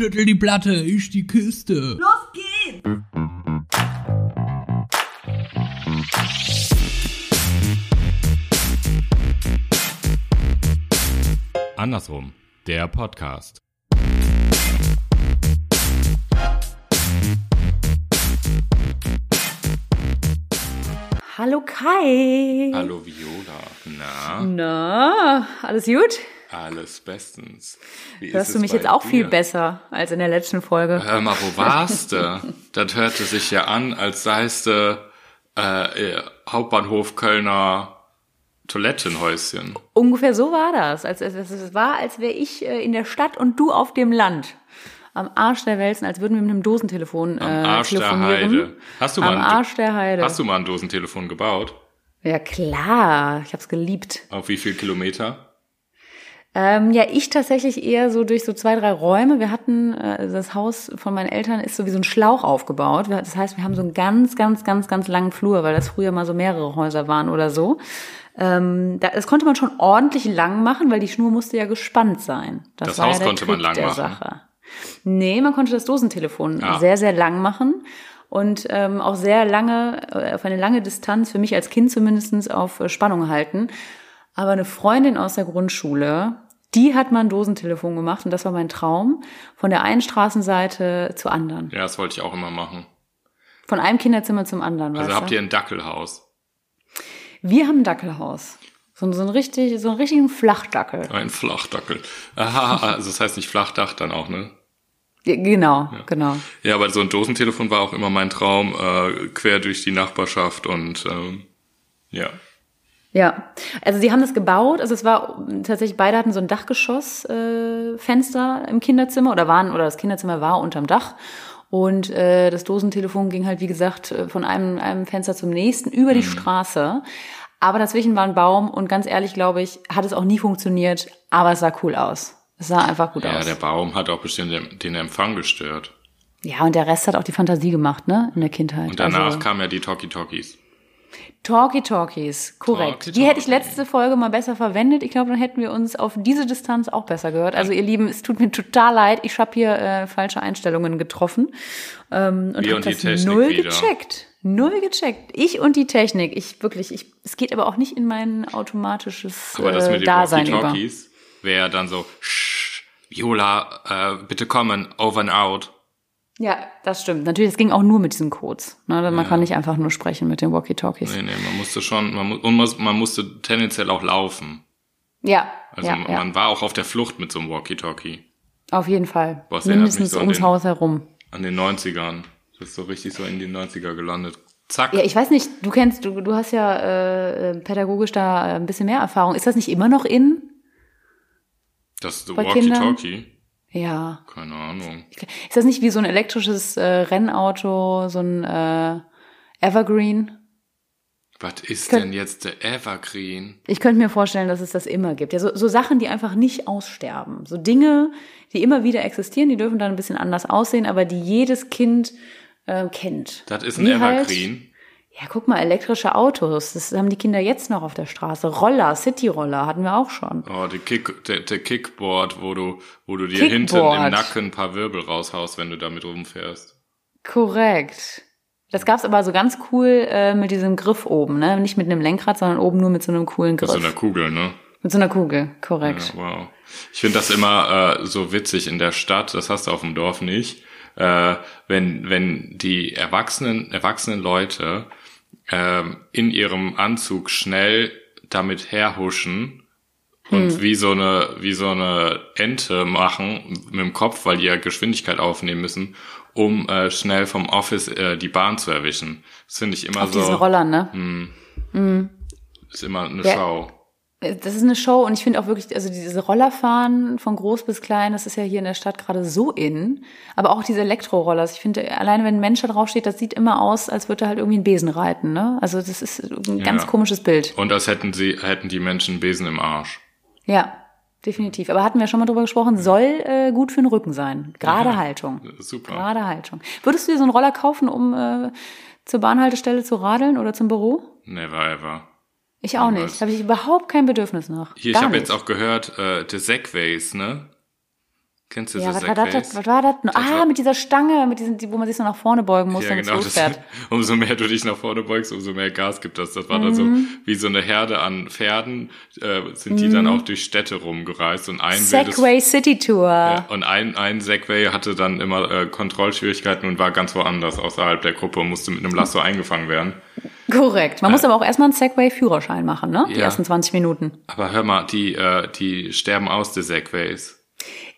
Schüttel die Platte, ich die Kiste. Los geht's! Andersrum, der Podcast. Hallo Kai. Hallo Viola. Na, Na, alles gut? Alles bestens. Wie Hörst du es mich jetzt auch dir? viel besser als in der letzten Folge? Hör mal, wo warst du? das hörte sich ja an, als seist du äh, äh, Hauptbahnhof Kölner Toilettenhäuschen. Ungefähr so war das. Als, als, es war, als wäre ich äh, in der Stadt und du auf dem Land. Am Arsch der Welsen, als würden wir mit einem Dosentelefon äh, Am Arsch der. Heide. Hast du, mal Am ein, Arsch der Heide. hast du mal ein Dosentelefon gebaut? ja klar, ich hab's geliebt. Auf wie viel Kilometer? Ähm, ja, ich tatsächlich eher so durch so zwei, drei Räume. Wir hatten, äh, das Haus von meinen Eltern ist so wie so ein Schlauch aufgebaut. Das heißt, wir haben so einen ganz, ganz, ganz, ganz langen Flur, weil das früher mal so mehrere Häuser waren oder so. Ähm, da, das konnte man schon ordentlich lang machen, weil die Schnur musste ja gespannt sein. Das war Haus ja konnte man Trick lang der machen. Sache. Nee, man konnte das Dosentelefon Ah. sehr, sehr lang machen und ähm, auch sehr lange, äh, auf eine lange Distanz, für mich als Kind zumindestens auf äh, Spannung halten. Aber eine Freundin aus der Grundschule, die hat mal ein Dosentelefon gemacht und das war mein Traum, von der einen Straßenseite zur anderen. Ja, das wollte ich auch immer machen. Von einem Kinderzimmer zum anderen. Also habt du? ihr ein Dackelhaus? Wir haben ein Dackelhaus. So, so, ein richtig, so einen richtigen Flachdackel. Ein Flachdackel. Aha, also das heißt nicht Flachdach dann auch, ne? Ja, Genau, genau. Ja, aber so ein Dosentelefon war auch immer mein Traum, äh, quer durch die Nachbarschaft und ähm, ja. Ja, also sie haben das gebaut. Also es war tatsächlich beide hatten so ein Dachgeschossfenster äh, im Kinderzimmer oder waren oder das Kinderzimmer war unterm Dach und äh, das Dosentelefon ging halt wie gesagt äh, von einem einem Fenster zum nächsten über Mhm. die Straße. Aber dazwischen war ein Baum und ganz ehrlich glaube ich hat es auch nie funktioniert. Aber es sah cool aus. Es sah einfach gut Ja, aus. der Baum hat auch bestimmt den, den Empfang gestört. ja und der Rest hat auch die Fantasie gemacht, ne, in der Kindheit. Und danach also, kamen ja die Talkie Talkies. Talkie Talkies, korrekt. Talkie Die hätte ich Talkie. letzte Folge mal besser verwendet. Ich glaube, dann hätten wir uns auf diese Distanz auch besser gehört. Also ihr Lieben, es tut mir total leid. Ich habe hier äh, falsche Einstellungen getroffen ähm, und habe das Technik null wieder. gecheckt. Null gecheckt. Ich und die Technik. Ich wirklich, ich, es geht aber auch nicht in mein automatisches Aber das äh, mit den Dasein Talkie über. Talkies wäre dann so, Shh, Viola, äh, bitte kommen, over and out. Ja, das stimmt. Natürlich, es ging auch nur mit diesen Codes. Ne? Man kann nicht einfach nur sprechen mit den Walkie-Talkies. Nee, nee, man musste schon, man, mu und man, man musste tendenziell auch laufen. Ja, Also ja, man ja. war auch auf der Flucht mit so einem Walkie-Talkie. auf jeden Fall. Boah, Mindestens so ums den- Haus herum. An den 90ern. Das ist so richtig so in die 90er gelandet. Zack. Ja, ich weiß nicht, du kennst, du, du hast ja äh, äh, pädagogisch da ein bisschen mehr Erfahrung. Ist das nicht immer noch in? das Walkie-Talkie. Ja. Keine Ahnung. Ist das nicht wie so ein elektrisches äh, Rennauto, so ein äh, Evergreen? Was ist Könnt- denn jetzt der Evergreen? Ich könnte mir vorstellen, dass es das immer gibt. Ja, so, so Sachen, die einfach nicht aussterben. So Dinge, die immer wieder existieren, die dürfen dann ein bisschen anders aussehen, aber die jedes Kind äh, kennt. Das ist ein Wie halt- Evergreen. Ja, guck mal, elektrische Autos, das haben die Kinder jetzt noch auf der Straße. Roller, City-Roller hatten wir auch schon. Oh, der, Kick, der, der Kickboard, wo du, wo du dir Kickboard. hinten im Nacken ein paar Wirbel raushaust, wenn du damit rumfährst. Korrekt. Das gab's aber so ganz cool äh, mit diesem Griff oben, ne? Nicht mit einem Lenkrad, sondern oben nur mit so einem coolen Mit Griff. so einer Kugel, ne? mit so einer Kugel, korrekt. Ja, wow. Ich finde das immer äh, so witzig in der Stadt, das hast du auf dem Dorf nicht, äh, wenn, wenn die erwachsenen, erwachsenen Leute ähm, in ihrem Anzug schnell damit herhuschen und Hm. wie so eine wie so eine Ente machen mit dem Kopf, weil die ja Geschwindigkeit aufnehmen müssen, um äh, schnell vom Office äh, die Bahn zu erwischen. Das finde ich immer Auf so diesen Rollern, ne? ist immer eine Ja. Schau. Das ist eine Show und ich finde auch wirklich, also diese Rollerfahren von groß bis klein, das ist ja hier in der Stadt gerade so in. Aber auch diese Elektrorollers, ich finde, alleine wenn ein Mensch da draufsteht, das sieht immer aus, als würde er halt irgendwie einen Besen reiten, ne? Also das ist ein ganz Ja. komisches Bild. Und als hätten sie hätten die Menschen einen Besen im Arsch. Ja, definitiv. Aber hatten wir schon mal drüber gesprochen, soll äh, gut für den Rücken sein. Gerade Ja. Haltung. Super. Gerade Haltung. Würdest du dir so einen Roller kaufen, um äh, zur Bahnhaltestelle zu radeln oder zum Büro? Never ever. Ich auch nicht. Habe ich überhaupt kein Bedürfnis nach. Hier, ich habe jetzt auch gehört, äh, The Segways, ne? Kennst du Ja, so was war das? Was war das? Ah, mit dieser Stange, mit diesen, die- wo man sich so nach vorne beugen muss, Ja, damit es genau. Das, losfährt. umso mehr du dich nach vorne beugst, umso mehr Gas gibt das. Das war dann so Mhm. wie so eine Herde an Pferden, äh, sind die dann auch durch Städte rumgereist und ein wildes Segway City Tour. Ja, und ein, ein Segway hatte dann immer äh, Kontrollschwierigkeiten und war ganz woanders außerhalb der Gruppe und musste mit einem Lasso eingefangen werden. Korrekt. Man muss aber auch erstmal einen Segway-Führerschein machen, ne? Die Ja. ersten 20 Minuten. Aber hör mal, die, äh, die sterben aus, die Segways.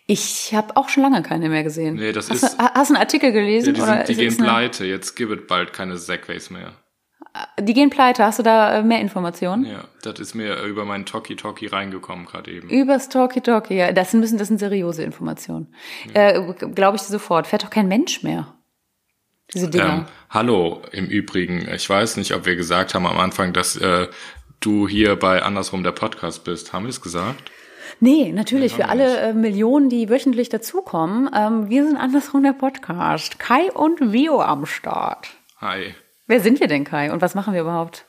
Ich habe auch schon lange keine mehr gesehen. Nee, das hast, ist- du, hast du einen Artikel Ja, gelesen? die oder sind, die gehen pleite, jetzt gibt es bald keine Segways mehr. Die gehen pleite. Hast du da äh, mehr Informationen? Ja, das ist mir äh, über meinen Talkie Talkie reingekommen gerade eben. Übers Talkie Talkie, ja. Das müssen, das sind seriöse Informationen. Äh, Glaube ich dir sofort. Fährt doch kein Mensch mehr. Diese Dinger. Ähm, hallo, im Übrigen, ich weiß nicht, ob wir gesagt haben am Anfang, dass äh, du hier bei Andersrum der Podcast bist. Haben wir es gesagt? Nee, natürlich, für haben wir alle äh, Millionen, die wöchentlich dazukommen. Ähm, wir sind andersrum der Podcast. Kai und Vio am Start. Hi, Wer sind wir denn, Kai? Und was machen wir überhaupt?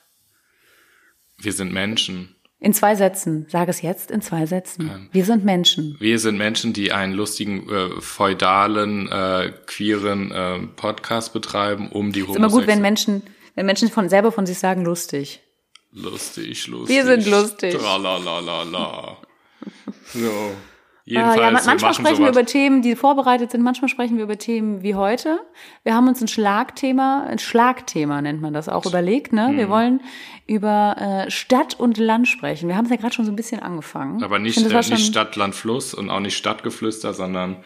wir sind Menschen. In zwei Sätzen. Sag es jetzt in zwei Sätzen. Wir sind Menschen. Wir sind Menschen, die einen lustigen, äh, feudalen, äh, queeren äh, Podcast betreiben, um die Ist immer gut, wenn Homosexuellen- Menschen, wenn Menschen von selber von sich sagen, lustig. Lustig, lustig. Wir sind lustig. Tralalalala. So. Ah, Jedenfalls, ja, ma- manchmal wir sprechen wir sowas. über Themen, die vorbereitet sind. Manchmal sprechen wir über Themen wie heute. Wir haben uns ein Schlagthema, ein Schlagthema nennt man das auch, überlegt. Ne? Mhm. Wir wollen über äh, Stadt und Land sprechen. Wir haben es ja gerade schon so ein bisschen angefangen. Aber Ich nicht, finde, äh, nicht Stadt, Land, Fluss und auch nicht Stadtgeflüster, sondern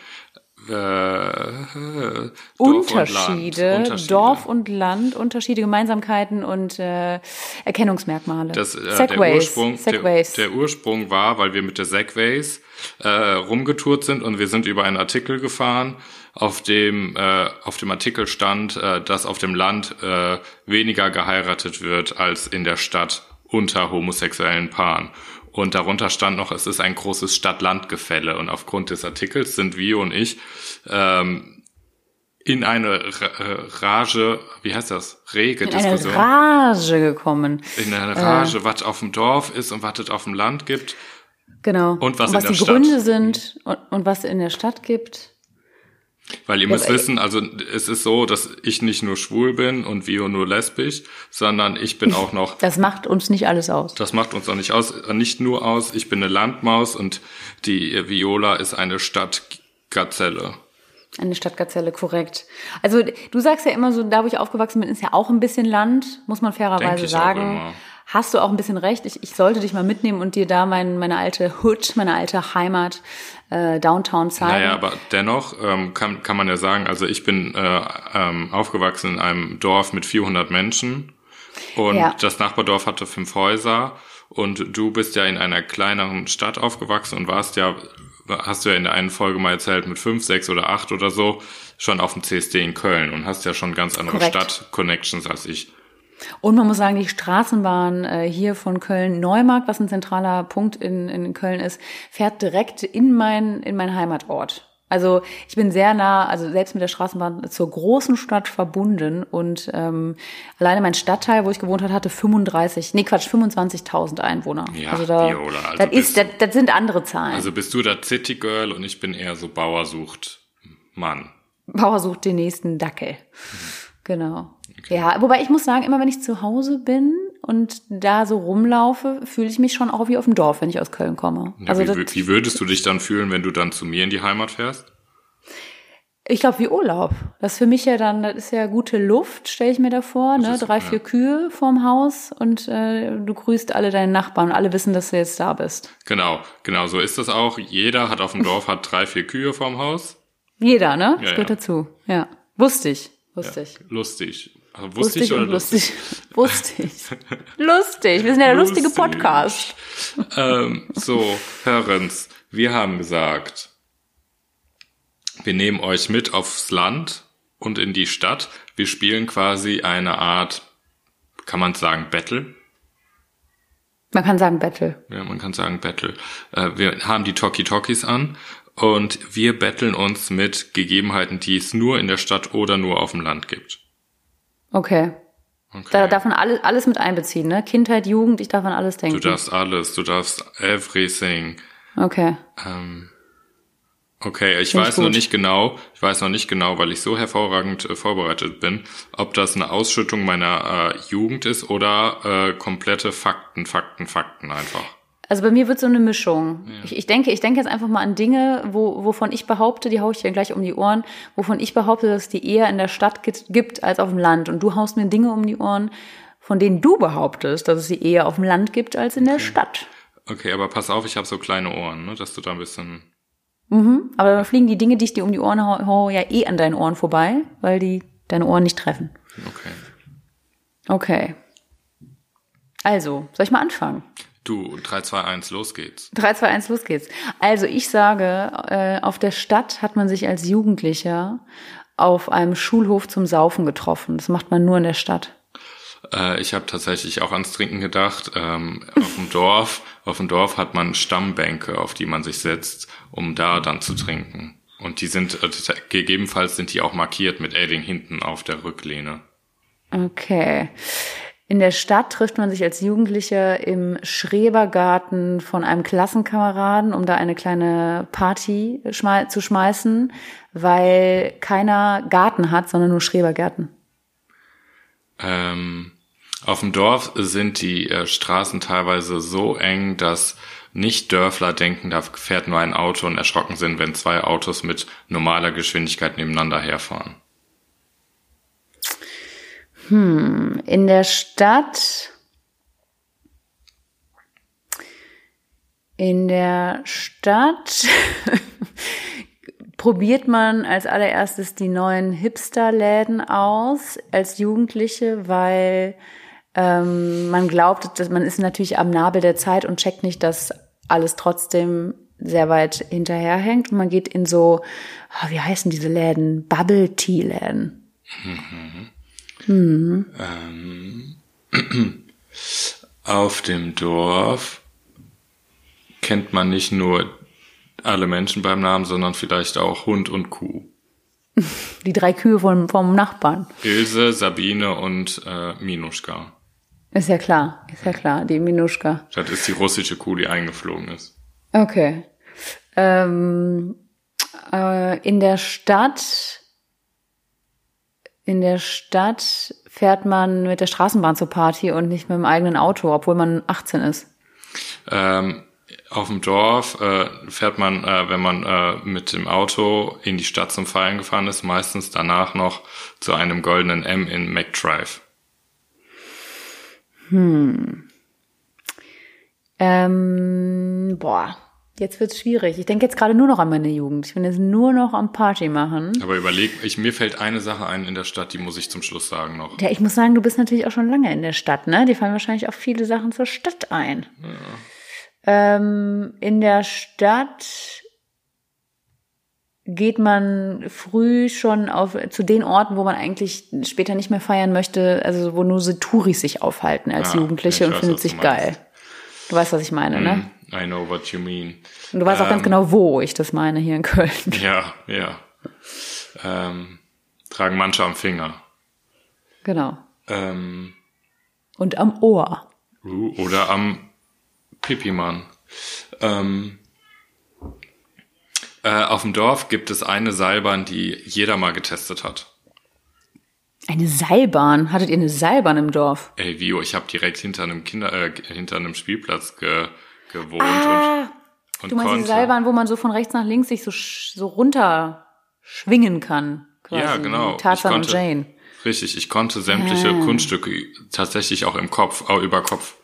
äh, Unterschiede, und Land. Dorf und Land, Unterschiede, Gemeinsamkeiten und äh, Erkennungsmerkmale. Das, äh, der, Segways, Ursprung, der, Segways. der Ursprung war, weil wir mit der Segways äh, rumgetourt sind und wir sind über einen Artikel gefahren, auf dem äh, auf dem Artikel stand, äh, dass auf dem Land äh, weniger geheiratet wird als in der Stadt unter homosexuellen Paaren. Und darunter stand noch, es ist ein großes Stadt-Land-Gefälle. Und aufgrund des Artikels sind wir und ich ähm, in eine äh, Rage, wie heißt das? Rege in eine Diskussion Rage gekommen. in der Rage, was auf dem Dorf ist und was es auf dem Land gibt. Genau. Und was und was die Stadt. Gründe sind und, und was in der Stadt gibt. Weil ihr müsst wissen, also es ist so, dass ich nicht nur schwul bin und Vio nur lesbisch, sondern ich bin auch noch, Das macht uns nicht alles aus. das macht uns auch nicht aus, nicht nur aus, ich bin eine Landmaus und die Viola ist eine Stadtgazelle. Eine Stadtgazelle, korrekt. Also du sagst ja immer so, da wo ich aufgewachsen bin, ist ja auch ein bisschen Land, muss man fairerweise sagen. immer. Hast du auch ein bisschen recht. Ich, ich sollte dich mal mitnehmen und dir da mein, meine alte Hood, meine alte Heimat, äh, Downtown zeigen. Naja, aber dennoch ähm, kann, kann man ja sagen, also ich bin äh, ähm, aufgewachsen in einem Dorf mit 400 Menschen und Ja. das Nachbardorf hatte fünf Häuser und du bist ja in einer kleineren Stadt aufgewachsen und warst ja, hast du ja in der einen Folge mal erzählt, mit fünf, sechs oder acht oder so schon auf dem CSD in Köln und hast ja schon ganz andere. Stadt-Connections als ich. Und man muss sagen, die Straßenbahn äh, hier von Köln-Neumarkt, was ein zentraler Punkt in, in Köln ist, fährt direkt in mein, in mein Heimatort. Also ich bin sehr nah, also selbst mit der Straßenbahn zur großen Stadt verbunden und ähm, alleine mein Stadtteil, wo ich gewohnt habe, hatte 35, nee Quatsch, 25.000 Einwohner. Ja, also da, Viola, also das, bist ist, das, das sind andere Zahlen. Also bist du da City Girl und ich bin eher so Bauer sucht Mann. Bauer sucht den nächsten Dackel. Genau. Ja, wobei ich muss sagen, immer wenn ich zu Hause bin und da so rumlaufe, fühle ich mich schon auch wie auf dem Dorf, wenn ich aus Köln komme. Ja, also wie, wie würdest du dich dann fühlen, wenn du dann zu mir in die Heimat fährst? ich glaube wie Urlaub. Das ist für mich ja dann, das ist ja gute Luft, stelle ich mir da vor, ne? Drei, ja. vier Kühe vorm Haus und äh, du grüßt alle deine Nachbarn und alle wissen, dass du jetzt da bist. Genau, genau so ist das auch. Jeder hat auf dem Dorf hat drei, vier Kühe vorm Haus. Jeder, ne? Das Ja, gehört ja. dazu. Ja. Wusste ich. Wusste ich. Lustig. Also, wusste ich Lustig oder lustig? lustig. Lustig. lustig. Wir sind ja der lustige Lustig. Podcast. ähm, so, Hörens, wir haben gesagt, wir nehmen euch mit aufs Land und in die Stadt. Wir spielen quasi eine Art, kann man sagen, Battle? Man kann sagen Battle. Ja, man kann sagen Battle. Äh, wir haben die Talkie Talkies an und wir betteln uns mit Gegebenheiten, die es nur in der Stadt oder nur auf dem Land gibt. Okay. Okay. Da darf man alles, alles mit einbeziehen, ne? Kindheit, Jugend, ich darf an alles denken. Du darfst alles, du darfst everything. Okay. Ähm, Okay, ich Find ich weiß noch gut. nicht genau, ich weiß noch nicht genau, weil ich so hervorragend äh, vorbereitet bin, ob das eine Ausschüttung meiner äh, Jugend ist oder äh, komplette Fakten, Fakten, Fakten einfach. Also bei mir wird so eine Mischung. Ich, ich denke, ich denke jetzt einfach mal an Dinge, wo, wovon ich behaupte, die haue ich dir gleich um die Ohren, wovon ich behaupte, dass es die eher in der Stadt gibt, als auf dem Land. Und du haust mir Dinge um die Ohren, von denen du behauptest, dass es sie eher auf dem Land gibt als in der Stadt. Okay, aber pass auf, ich habe so kleine Ohren, ne, dass du da ein bisschen. Mhm. Aber dann fliegen die Dinge, die ich dir um die Ohren hau, hau ja eh an deinen Ohren vorbei, weil die deine Ohren nicht treffen. Okay. Okay. Also, soll ich mal anfangen? Du, 3, 2, 1, los geht's. 3, 2, 1, los geht's. Also ich sage, äh, auf der Stadt hat man sich als Jugendlicher auf einem Schulhof zum Saufen getroffen. Das macht man nur in der Stadt. Äh, ich habe tatsächlich auch ans Trinken gedacht. Ähm, auf dem Dorf, auf dem Dorf hat man Stammbänke, auf die man sich setzt, um da dann zu trinken. Und die sind, äh, gegebenenfalls sind die auch markiert mit Edding hinten auf der Rücklehne. Okay. In der Stadt trifft man sich als Jugendlicher im Schrebergarten von einem Klassenkameraden, um da eine kleine Party schmei zu schmeißen, weil keiner Garten hat, sondern nur Schrebergärten. Ähm, auf dem Dorf sind die äh, Straßen teilweise so eng, dass Nicht-Dörfler denken, da fährt nur ein Auto und erschrocken sind, wenn zwei Autos mit normaler Geschwindigkeit nebeneinander herfahren. In der Stadt. In der Stadt probiert man als allererstes die neuen Hipster-Läden aus als Jugendliche, weil ähm, man glaubt, dass man ist natürlich am Nabel der Zeit und checkt nicht, dass alles trotzdem sehr weit hinterherhängt. Und man geht in so, ah, wie heißen diese Läden? Bubble Tea Läden. Auf dem Dorf kennt man nicht nur alle Menschen beim Namen, sondern vielleicht auch Hund und Kuh. Die drei Kühe vom, vom Nachbarn. Ilse, Sabine und äh, Minuschka. Ist ja klar, ist ja klar, die Minuschka. Das ist die russische Kuh, die eingeflogen ist. Okay. Ähm, äh, in der Stadt, in der Stadt fährt man mit der Straßenbahn zur Party und nicht mit dem eigenen Auto, obwohl man 18 ist. Ähm, auf dem Dorf äh, fährt man, äh, wenn man äh, mit dem Auto in die Stadt zum Feiern gefahren ist, meistens danach noch zu einem goldenen M in McDrive. Ähm, boah, jetzt wird's schwierig. Ich denke jetzt gerade nur noch an meine Jugend. Ich bin jetzt nur noch am Party machen. Aber überleg, ich, mir fällt eine Sache ein in der Stadt, die muss ich zum Schluss sagen noch. Ja, ich muss sagen, du bist natürlich auch schon lange in der Stadt, ne? Dir fallen wahrscheinlich auch viele Sachen zur Stadt ein. Ähm, in der Stadt geht man früh schon auf zu den Orten, wo man eigentlich später nicht mehr feiern möchte, also wo nur so Touris sich aufhalten als Ah, Jugendliche ich und weiß, findet sich geil. Du weißt, was ich meine, ne? I know what you mean. Und du weißt auch ganz Ähm, genau, wo ich das meine, hier in Köln. Ja, ja. Ähm, tragen manche am Finger. Genau. Ähm, Und am Ohr. uh, oder am Pipimann. Ähm, äh, auf dem Dorf gibt es eine Seilbahn, die jeder mal getestet hat. Eine Seilbahn. Hattet ihr eine Seilbahn im Dorf? Ey, Vio, ich habe direkt hinter einem Kinder, äh, hinter einem Spielplatz ge, gewohnt Ah, und, und Du meinst konnte. die Seilbahn, wo man so von rechts nach links sich so, so runter schwingen kann? Quasi. Ja, genau. Tarzan Ich und konnte- Jane. Richtig, ich konnte sämtliche Ah. Kunststücke tatsächlich auch im Kopf, auch über Kopf.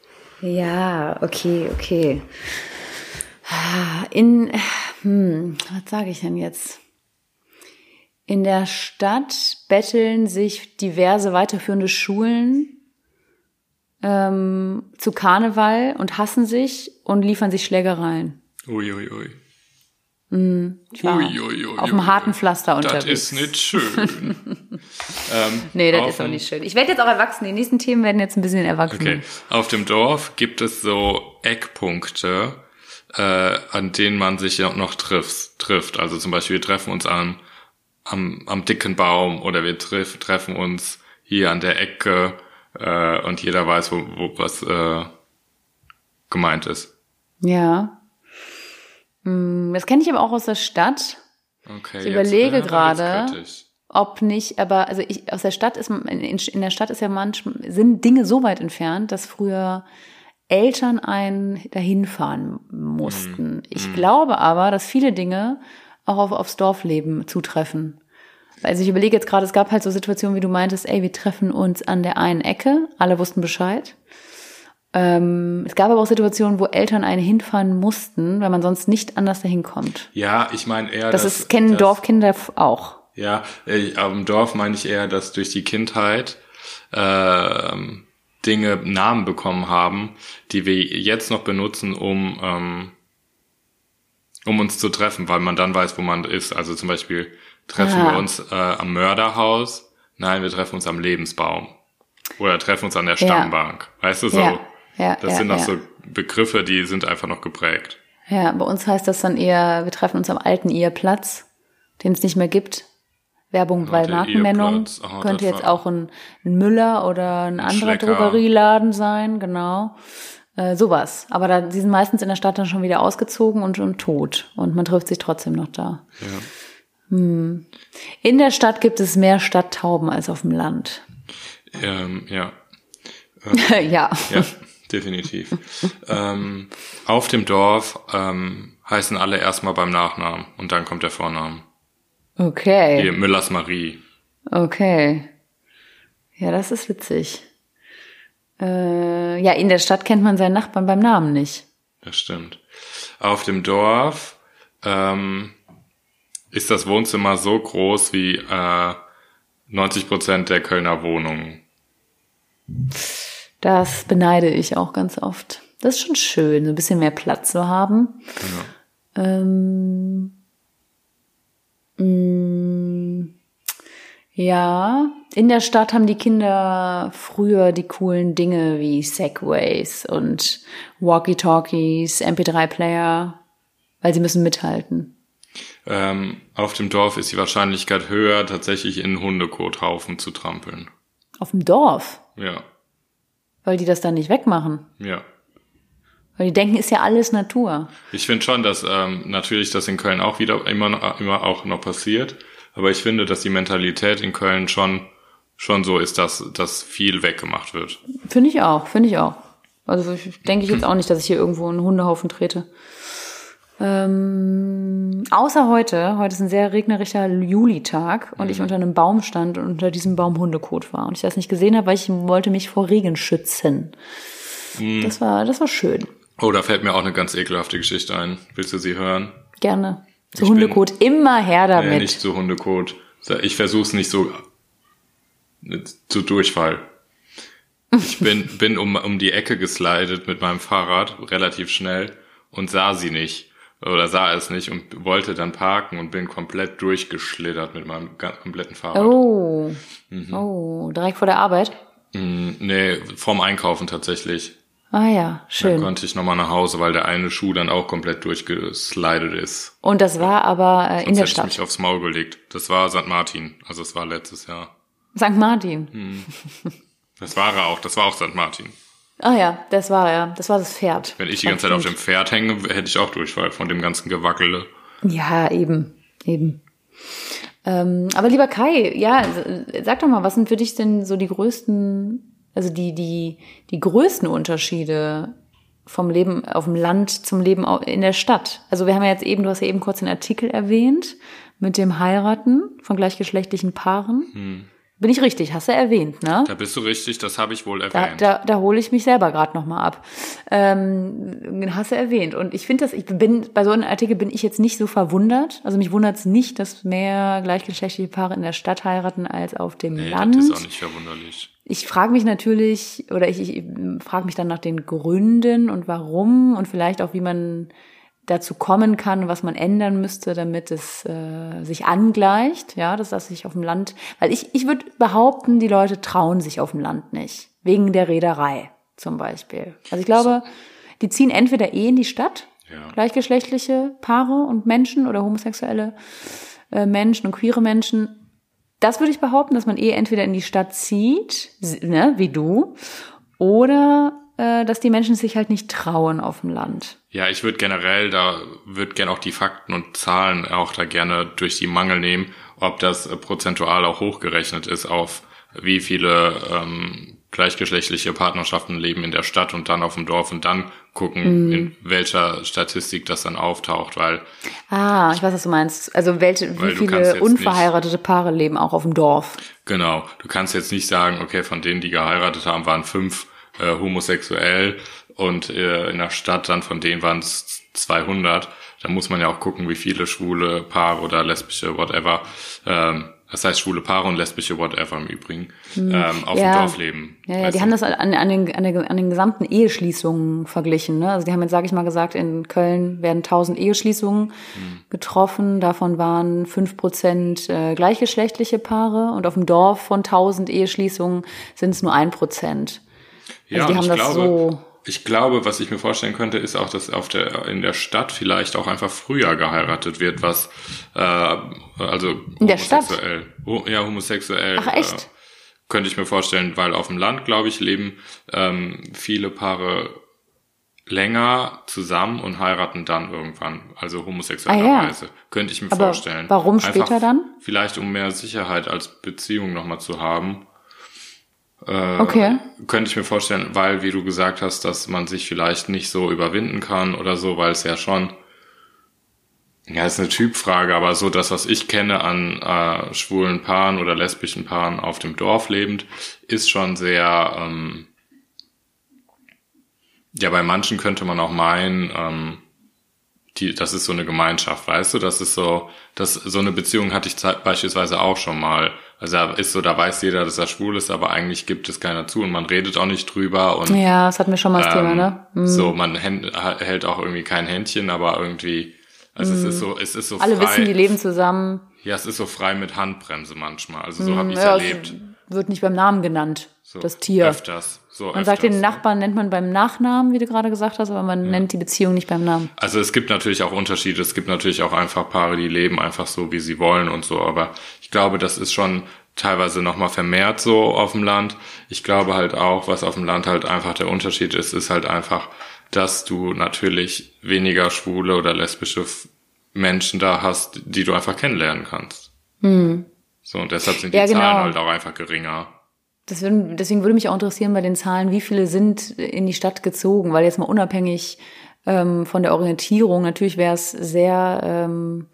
Ja, okay, okay. In, hm, was sage ich denn jetzt? In der Stadt betteln sich diverse weiterführende Schulen ähm, zu Karneval und hassen sich und liefern sich Schlägereien. Uiuiui. Ui, Ich war Ui, ui, ui, auf dem ui. harten Pflaster Das unterwegs. ist nicht schön. ähm, Nee, das ist auch nicht schön. Ich werde jetzt auch erwachsen. Die nächsten Themen werden jetzt ein bisschen erwachsen. Okay. Auf dem Dorf gibt es so Eckpunkte, äh, an denen man sich ja noch trifft. trifft. Also zum Beispiel, wir treffen uns am, am, am dicken Baum oder wir treff, treffen uns hier an der Ecke äh, und jeder weiß, wo, wo was äh, gemeint ist. Ja. Das kenne ich aber auch aus der Stadt. Okay. Ich jetzt- überlege wird's gerade. ob nicht, aber also ich aus der Stadt ist in, in der Stadt ist ja manchmal sind Dinge so weit entfernt, dass früher Eltern einen dahin fahren mussten. Ich glaube aber, dass viele Dinge auch auf, aufs Dorfleben zutreffen. Also ich überlege jetzt gerade, es gab halt so Situationen, wie du meintest, ey, wir treffen uns an der einen Ecke, alle wussten Bescheid. Ähm, es gab aber auch Situationen, wo Eltern einen hinfahren mussten, weil man sonst nicht anders dahin kommt. Ja, ich meine eher, Das, dass, ist, kennen dass, Dorfkinder auch. Ja, äh, am Dorf meine ich eher, dass durch die Kindheit ähm, Dinge Namen bekommen haben, die wir jetzt noch benutzen, um ähm, um uns zu treffen, weil man dann weiß, wo man ist. Also zum Beispiel treffen Ah. wir uns äh, am Mörderhaus. Nein, wir treffen uns am Lebensbaum. Oder treffen uns an der Ja. Stammbank. Weißt du so? Ja, ja, das ja, sind noch ja. so Begriffe, die sind einfach noch geprägt. Ja, bei uns heißt das dann eher, wir treffen uns am alten Eheplatz, den es nicht mehr gibt. Werbung bei der Markennennung. Oh, Könnte jetzt auch ein, ein Müller oder ein, anderer Schlecker. Drogerieladen sein, genau. Äh, sowas. Aber da, die sind meistens in der Stadt dann schon wieder ausgezogen und, und tot. Und man trifft sich trotzdem noch da. Hm. Ja. In der Stadt gibt es mehr Stadttauben als auf dem Land. Ähm, ja. ja. Ja, definitiv. ähm, auf dem Dorf ähm, heißen alle erstmal beim Nachnamen und dann kommt der Vorname. Okay. Hier, Müllers Marie. Okay. Ja, das ist witzig. Äh, ja, in der Stadt kennt man seinen Nachbarn beim Namen nicht. Das stimmt. Auf dem Dorf ähm, ist das Wohnzimmer so groß wie äh, 90 Prozent der Kölner Wohnungen. Das beneide ich auch ganz oft. Das ist schon schön, so ein bisschen mehr Platz zu haben. Ähm, mh, ja, in der Stadt haben die Kinder früher die coolen Dinge wie Segways und Walkie-Talkies, MP3-Player, weil sie müssen mithalten. Ähm, auf dem Dorf ist die Wahrscheinlichkeit höher, tatsächlich in Hundekothaufen zu trampeln. Auf dem Dorf, Ja, weil die das dann nicht wegmachen. ja. Weil die denken, ist ja alles Natur. Ich finde schon, dass ähm, natürlich das in Köln auch wieder immer, noch- immer auch noch passiert. Aber ich finde, dass die Mentalität in Köln schon, schon so ist, dass, dass viel weggemacht wird. Finde ich auch, finde ich auch. Also ich, denke ich jetzt auch nicht, dass ich hier irgendwo einen Hundehaufen trete. Ähm, außer heute, heute ist ein sehr regnerischer Julitag und ich unter einem Baum stand und unter diesem Baum Hundekot war. Und ich das nicht gesehen habe, weil ich wollte mich vor Regen schützen. Das war, das war schön. Oh, da fällt mir auch eine ganz ekelhafte Geschichte ein. Willst du sie hören? Gerne. Zu Ich Hundekot immer her Nee, damit. nicht so Hundekot. Ich versuch's nicht so zu Durchfall. Ich bin, bin um, um die Ecke geslidet mit meinem Fahrrad, relativ schnell, und sah sie nicht. Oder sah es nicht und wollte dann parken und bin komplett durchgeschlittert mit meinem kompletten Fahrrad. Oh. Mhm. Oh, direkt vor der Arbeit. Mm, Nee, vorm Einkaufen tatsächlich. Ah ja, Dann schön. konnte ich nochmal nach Hause, weil der eine Schuh dann auch komplett durchgeslidet ist. Und das war aber äh, in Sonst der hätte ich Stadt. mich aufs Maul gelegt. Das war St. Martin. Also es war letztes Jahr. St. Martin. Hm. Das war er auch. Das war auch St. Martin. Ah ja, das war ja, das war das Pferd. Wenn ich die ganze Zeit auf dem Pferd hänge, hätte ich auch Durchfall von dem ganzen Gewackele. Ja, eben, eben. Ähm, aber lieber Kai, ja, sag doch mal, was sind für dich denn so die größten, also die, die, die größten Unterschiede vom Leben auf dem Land zum Leben in der Stadt? Also wir haben ja jetzt eben, du hast ja eben kurz den Artikel erwähnt mit dem Heiraten von gleichgeschlechtlichen Paaren. Bin ich richtig? Hast du erwähnt, ne? Da bist du richtig, das habe ich wohl Da, erwähnt. da, da hole ich mich selber gerade noch mal ab. Ähm, hast du erwähnt. Und ich finde das, ich bin, bei so einem Artikel bin ich jetzt nicht so verwundert. Also mich wundert es nicht, dass mehr gleichgeschlechtliche Paare in der Stadt heiraten als auf dem nee, Land. das ist auch nicht verwunderlich. Ich frage mich natürlich, oder ich, ich frage mich dann nach den Gründen und warum und vielleicht auch, wie man dazu kommen kann, was man ändern müsste, damit es äh, sich angleicht, ja, dass das sich auf dem Land, weil ich, ich würde behaupten, die Leute trauen sich auf dem Land nicht, wegen der Reederei zum Beispiel. Also ich glaube, die ziehen entweder eh in die Stadt, Ja. gleichgeschlechtliche Paare und Menschen oder homosexuelle äh, Menschen und queere Menschen. Das würde ich behaupten, dass man eh entweder in die Stadt zieht, ne, wie du, oder dass die Menschen sich halt nicht trauen auf dem Land. Ja, ich würde generell, da würde gerne auch die Fakten und Zahlen auch da gerne durch die Mangel nehmen, ob das äh, prozentual auch hochgerechnet ist auf wie viele ähm, gleichgeschlechtliche Partnerschaften leben in der Stadt und dann auf dem Dorf und dann gucken, Mhm. in welcher Statistik das dann auftaucht, weil Ah, ich weiß, was du meinst. Also welche, wie viele unverheiratete Paare leben auch auf dem Dorf? genau, du kannst jetzt nicht sagen, okay, von denen, die geheiratet haben, waren fünf äh, homosexuell und äh, in der Stadt dann von denen waren es 200. Da muss man ja auch gucken, wie viele schwule Paare oder lesbische whatever, ähm, das heißt schwule Paare und lesbische whatever im Übrigen, ähm, auf Hm. Ja. dem Dorf leben. Ja, ja die du? haben das an, an, den, an, den, an den gesamten Eheschließungen verglichen. Ne? Also die haben jetzt, sage ich mal, gesagt, in Köln werden 1000 Eheschließungen getroffen. Davon waren 5 Prozent äh, gleichgeschlechtliche Paare. Und auf dem Dorf von 1000 Eheschließungen sind es nur ein Prozent. Ja, Also die haben ich das glaube, so- ich glaube, was ich mir vorstellen könnte, ist auch, dass auf der in der Stadt vielleicht auch einfach früher geheiratet wird, was äh, also In der Stadt? homosexuell, ho ja homosexuell. Ach, echt? Äh, könnte ich mir vorstellen, weil auf dem Land, glaube ich, leben ähm, viele Paare länger zusammen und heiraten dann irgendwann, also homosexuellerweise. Könnte ich mir Aber vorstellen. warum Einfach später dann? Vielleicht um mehr Sicherheit als Beziehung nochmal zu haben. Okay. Könnte ich mir vorstellen, weil, wie du gesagt hast, dass man sich vielleicht nicht so überwinden kann oder so, weil es ja schon, ja, ist eine Typfrage, aber so das, was ich kenne an äh, schwulen Paaren oder lesbischen Paaren auf dem Dorf lebend, ist schon sehr, ähm, ja, bei manchen könnte man auch meinen, ähm, die, das ist so eine Gemeinschaft, weißt du, das ist so, das, so eine Beziehung hatte ich beispielsweise auch schon mal. Also da ist so, da weiß jeder, dass er schwul ist, aber eigentlich gibt es keiner zu und man redet auch nicht drüber und Ja, das hatten wir schon mal das Thema, ähm, ne? Mhm. so, man hält auch irgendwie kein Händchen, aber irgendwie, also es ist so, es ist so Mhm. Alle frei. wissen, die leben zusammen. Ja, es ist so frei mit Handbremse manchmal. Also so habe ich es Mhm. Ja, erlebt. es wird nicht beim Namen genannt, So das Tier. Öfters. So Man öfters. sagt den Nachbarn, nennt man beim Nachnamen, wie du gerade gesagt hast, aber man nennt die Beziehung nicht beim Namen. Also es gibt natürlich auch Unterschiede. Es gibt natürlich auch einfach Paare, die leben einfach so, wie sie wollen und so. Aber ich glaube, das ist schon teilweise nochmal vermehrt so auf dem Land. Ich glaube halt auch, was auf dem Land halt einfach der Unterschied ist, ist halt einfach, dass du natürlich weniger schwule oder lesbische Menschen da hast, die du einfach kennenlernen kannst. So, und deshalb sind die Ja, genau. Zahlen halt auch einfach geringer. Würden, deswegen würde mich auch interessieren bei den Zahlen, wie viele sind in die Stadt gezogen, weil jetzt mal unabhängig ähm, von der Orientierung, natürlich wäre es sehr, ähm,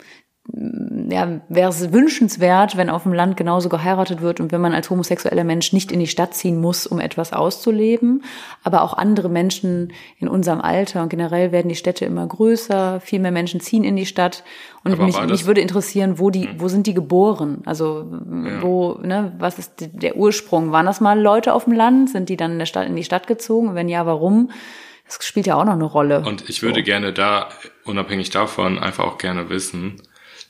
ja, wäre es wünschenswert, wenn auf dem Land genauso geheiratet wird und wenn man als homosexueller Mensch nicht in die Stadt ziehen muss, um etwas auszuleben. Aber auch andere Menschen in unserem Alter und generell werden die Städte immer größer, viel mehr Menschen ziehen in die Stadt. Und Aber mich, mich würde interessieren, wo die, wo sind die geboren? Also wo, ne, was ist der Ursprung? Waren das mal Leute auf dem Land? Sind die dann in der Stadt in die Stadt gezogen? Und wenn ja, warum? Das spielt ja auch noch eine Rolle. Und ich würde gerne da, unabhängig davon, einfach auch gerne wissen,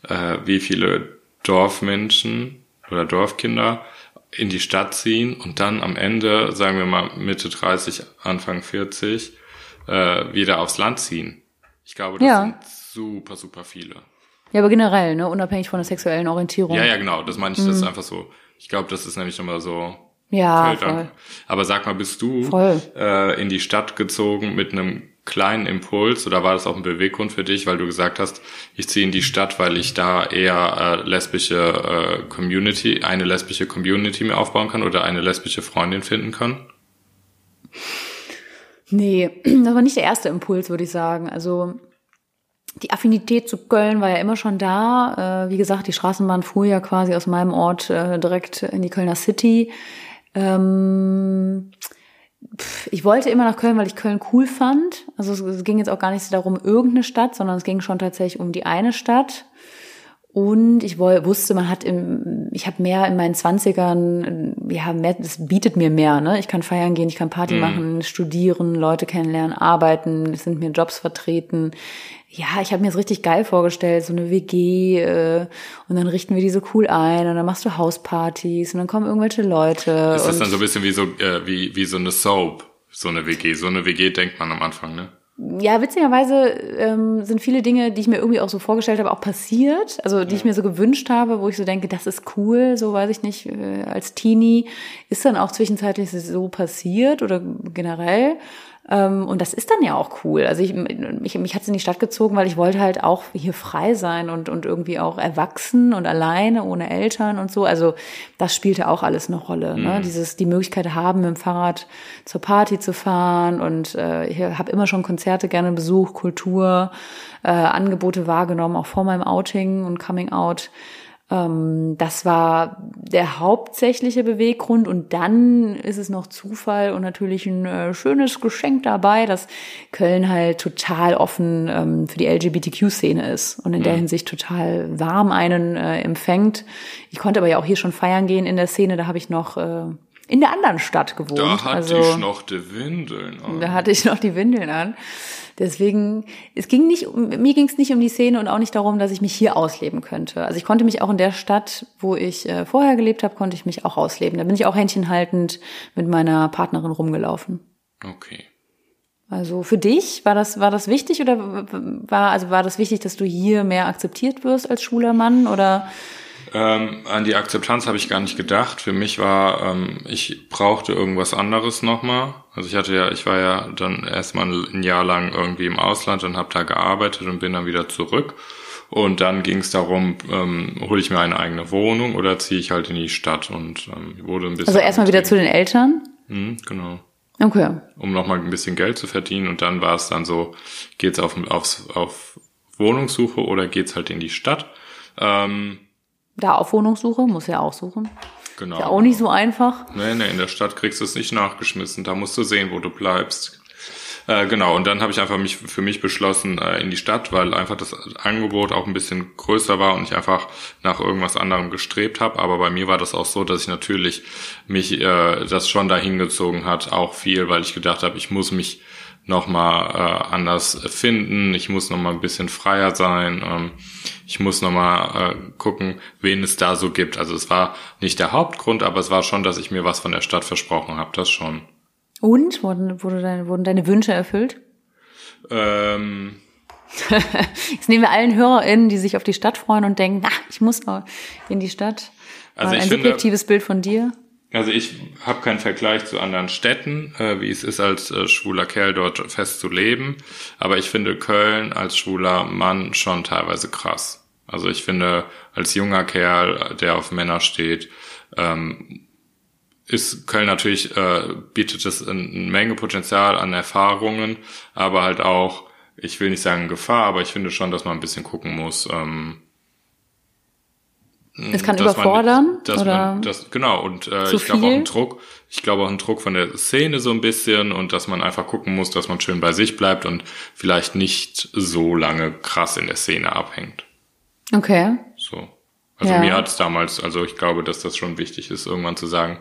äh, wie viele Dorfmenschen oder Dorfkinder in die Stadt ziehen und dann am Ende, sagen wir mal Mitte 30, Anfang 40, äh, wieder aufs Land ziehen. Ich glaube, das Ja. sind super, super viele. ja, aber generell, ne, unabhängig von der sexuellen Orientierung. Ja, ja, genau, das meine ich, das ist einfach so. Ich glaube, das ist nämlich immer so. Ja, voll. Aber sag mal, bist du Voll. äh, in die Stadt gezogen mit einem kleinen Impuls oder war das auch ein Beweggrund für dich, weil du gesagt hast, ich ziehe in die Stadt, weil ich da eher äh, lesbische äh, Community, eine lesbische Community mir aufbauen kann oder eine lesbische Freundin finden kann? Nee, das war nicht der erste Impuls, würde ich sagen. Also die Affinität zu Köln war ja immer schon da. Äh, wie gesagt, die Straßenbahn fuhr ja quasi aus meinem Ort äh, direkt in die Kölner City. Ähm, ich wollte immer nach Köln, weil ich Köln cool fand. Also es, ging jetzt auch gar nicht so darum, irgendeine Stadt, sondern es ging schon tatsächlich um die eine Stadt. Und ich wusste, man hat im, ich habe mehr in meinen Zwanzigern, ja, mehr, das bietet mir mehr, ne? Ich kann feiern gehen, ich kann Party machen, studieren, Leute kennenlernen, arbeiten, es sind mir Jobs vertreten. Ja, ich habe mir das richtig geil vorgestellt, so eine WG, äh, und dann richten wir die so cool ein und dann machst du Hauspartys und dann kommen irgendwelche Leute. Ist das dann so ein bisschen wie so, äh, wie, wie so eine Soap, so eine WG? So eine WG denkt man am Anfang, ne? Ja, witzigerweise ähm, sind viele Dinge, die ich mir irgendwie auch so vorgestellt habe, auch passiert. Also die ich mir so gewünscht habe, wo ich so denke, das ist cool, so weiß ich nicht, äh, als Teenie ist dann auch zwischenzeitlich so passiert oder generell. Ähm, und das ist dann ja auch cool. Also ich, mich, mich hat es in die Stadt gezogen, weil ich wollte halt auch hier frei sein und, und irgendwie auch erwachsen und alleine, ohne Eltern und so. Also das spielte auch alles eine Rolle. Ne? Mhm. Dieses, die Möglichkeit haben, mit dem Fahrrad zur Party zu fahren. Und äh, ich habe immer schon Konzerte gerne besucht, Kultur, äh, Angebote wahrgenommen, auch vor meinem Outing und Coming Out. Ähm, das war der hauptsächliche Beweggrund und dann ist es noch Zufall und natürlich ein äh, schönes Geschenk dabei, dass Köln halt total offen ähm, für die LGBTQ-Szene ist und in der Hinsicht total warm einen äh, empfängt. Ich konnte aber ja auch hier schon feiern gehen in der Szene, da habe ich noch äh, in der anderen Stadt gewohnt. Da hatte also, ich noch die Windeln an. da hatte ich noch die Windeln an. Deswegen, es ging nicht, mir ging es nicht um die Szene und auch nicht darum, dass ich mich hier ausleben könnte. Also ich konnte mich auch in der Stadt, wo ich äh, vorher gelebt habe, konnte ich mich auch ausleben. Da bin ich auch händchenhaltend mit meiner Partnerin rumgelaufen. Okay. Also für dich war das war das wichtig oder war also war das wichtig, dass du hier mehr akzeptiert wirst als schwuler Mann oder Ähm, an die Akzeptanz habe ich gar nicht gedacht. Für mich war, ähm, ich brauchte irgendwas anderes nochmal. Also ich hatte ja, ich war ja dann erstmal ein Jahr lang irgendwie im Ausland und habe da gearbeitet und bin dann wieder zurück. Und dann ging es darum, ähm, hole ich mir eine eigene Wohnung oder ziehe ich halt in die Stadt und ähm, wurde ein bisschen. also erstmal wieder zu den Eltern? Mhm, genau. Okay. Um nochmal ein bisschen Geld zu verdienen. Und dann war es dann so, geht's auf, aufs, auf Wohnungssuche oder geht's halt in die Stadt? Ähm, Da auf Wohnungssuche, muss ja auch suchen. genau. Ist ja auch nicht so einfach. Nee, nee, in der Stadt kriegst du es nicht nachgeschmissen. Da musst du sehen, wo du bleibst. Äh, genau, und dann habe ich einfach mich für mich beschlossen äh, in die Stadt, weil einfach das Angebot auch ein bisschen größer war und ich einfach nach irgendwas anderem gestrebt habe. Aber bei mir war das auch so, dass ich natürlich mich äh, das schon dahin gezogen hat, auch viel, weil ich gedacht habe, ich muss mich nochmal äh, anders finden, ich muss nochmal ein bisschen freier sein, ähm, ich muss nochmal äh, gucken, wen es da so gibt. Also es war nicht der Hauptgrund, aber es war schon, dass ich mir was von der Stadt versprochen habe, das schon. Und wurden, wurde deine, wurden deine Wünsche erfüllt? Ähm, Jetzt nehmen wir allen HörerInnen, die sich auf die Stadt freuen und denken, ach, ich muss noch in die Stadt. Also Mal ich ein finde- subjektives Bild von dir. Also ich habe keinen Vergleich zu anderen Städten, äh, wie es ist, als äh, schwuler Kerl dort fest zu leben. Aber ich finde Köln als schwuler Mann schon teilweise krass. Also ich finde, als junger Kerl, der auf Männer steht, ähm, ist Köln natürlich, äh, bietet es eine Menge Potenzial an Erfahrungen, aber halt auch, ich will nicht sagen Gefahr, aber ich finde schon, dass man ein bisschen gucken muss. Ähm, Es kann man- überfordern dass oder man, das, genau, und äh, ich glaube auch ein Druck, ich glaube auch ein Druck von der Szene so ein bisschen und dass man einfach gucken muss, dass man schön bei sich bleibt und vielleicht nicht so lange krass in der Szene abhängt. okay. So. Also Ja. mir hat es damals, also ich glaube, dass das schon wichtig ist, irgendwann zu sagen,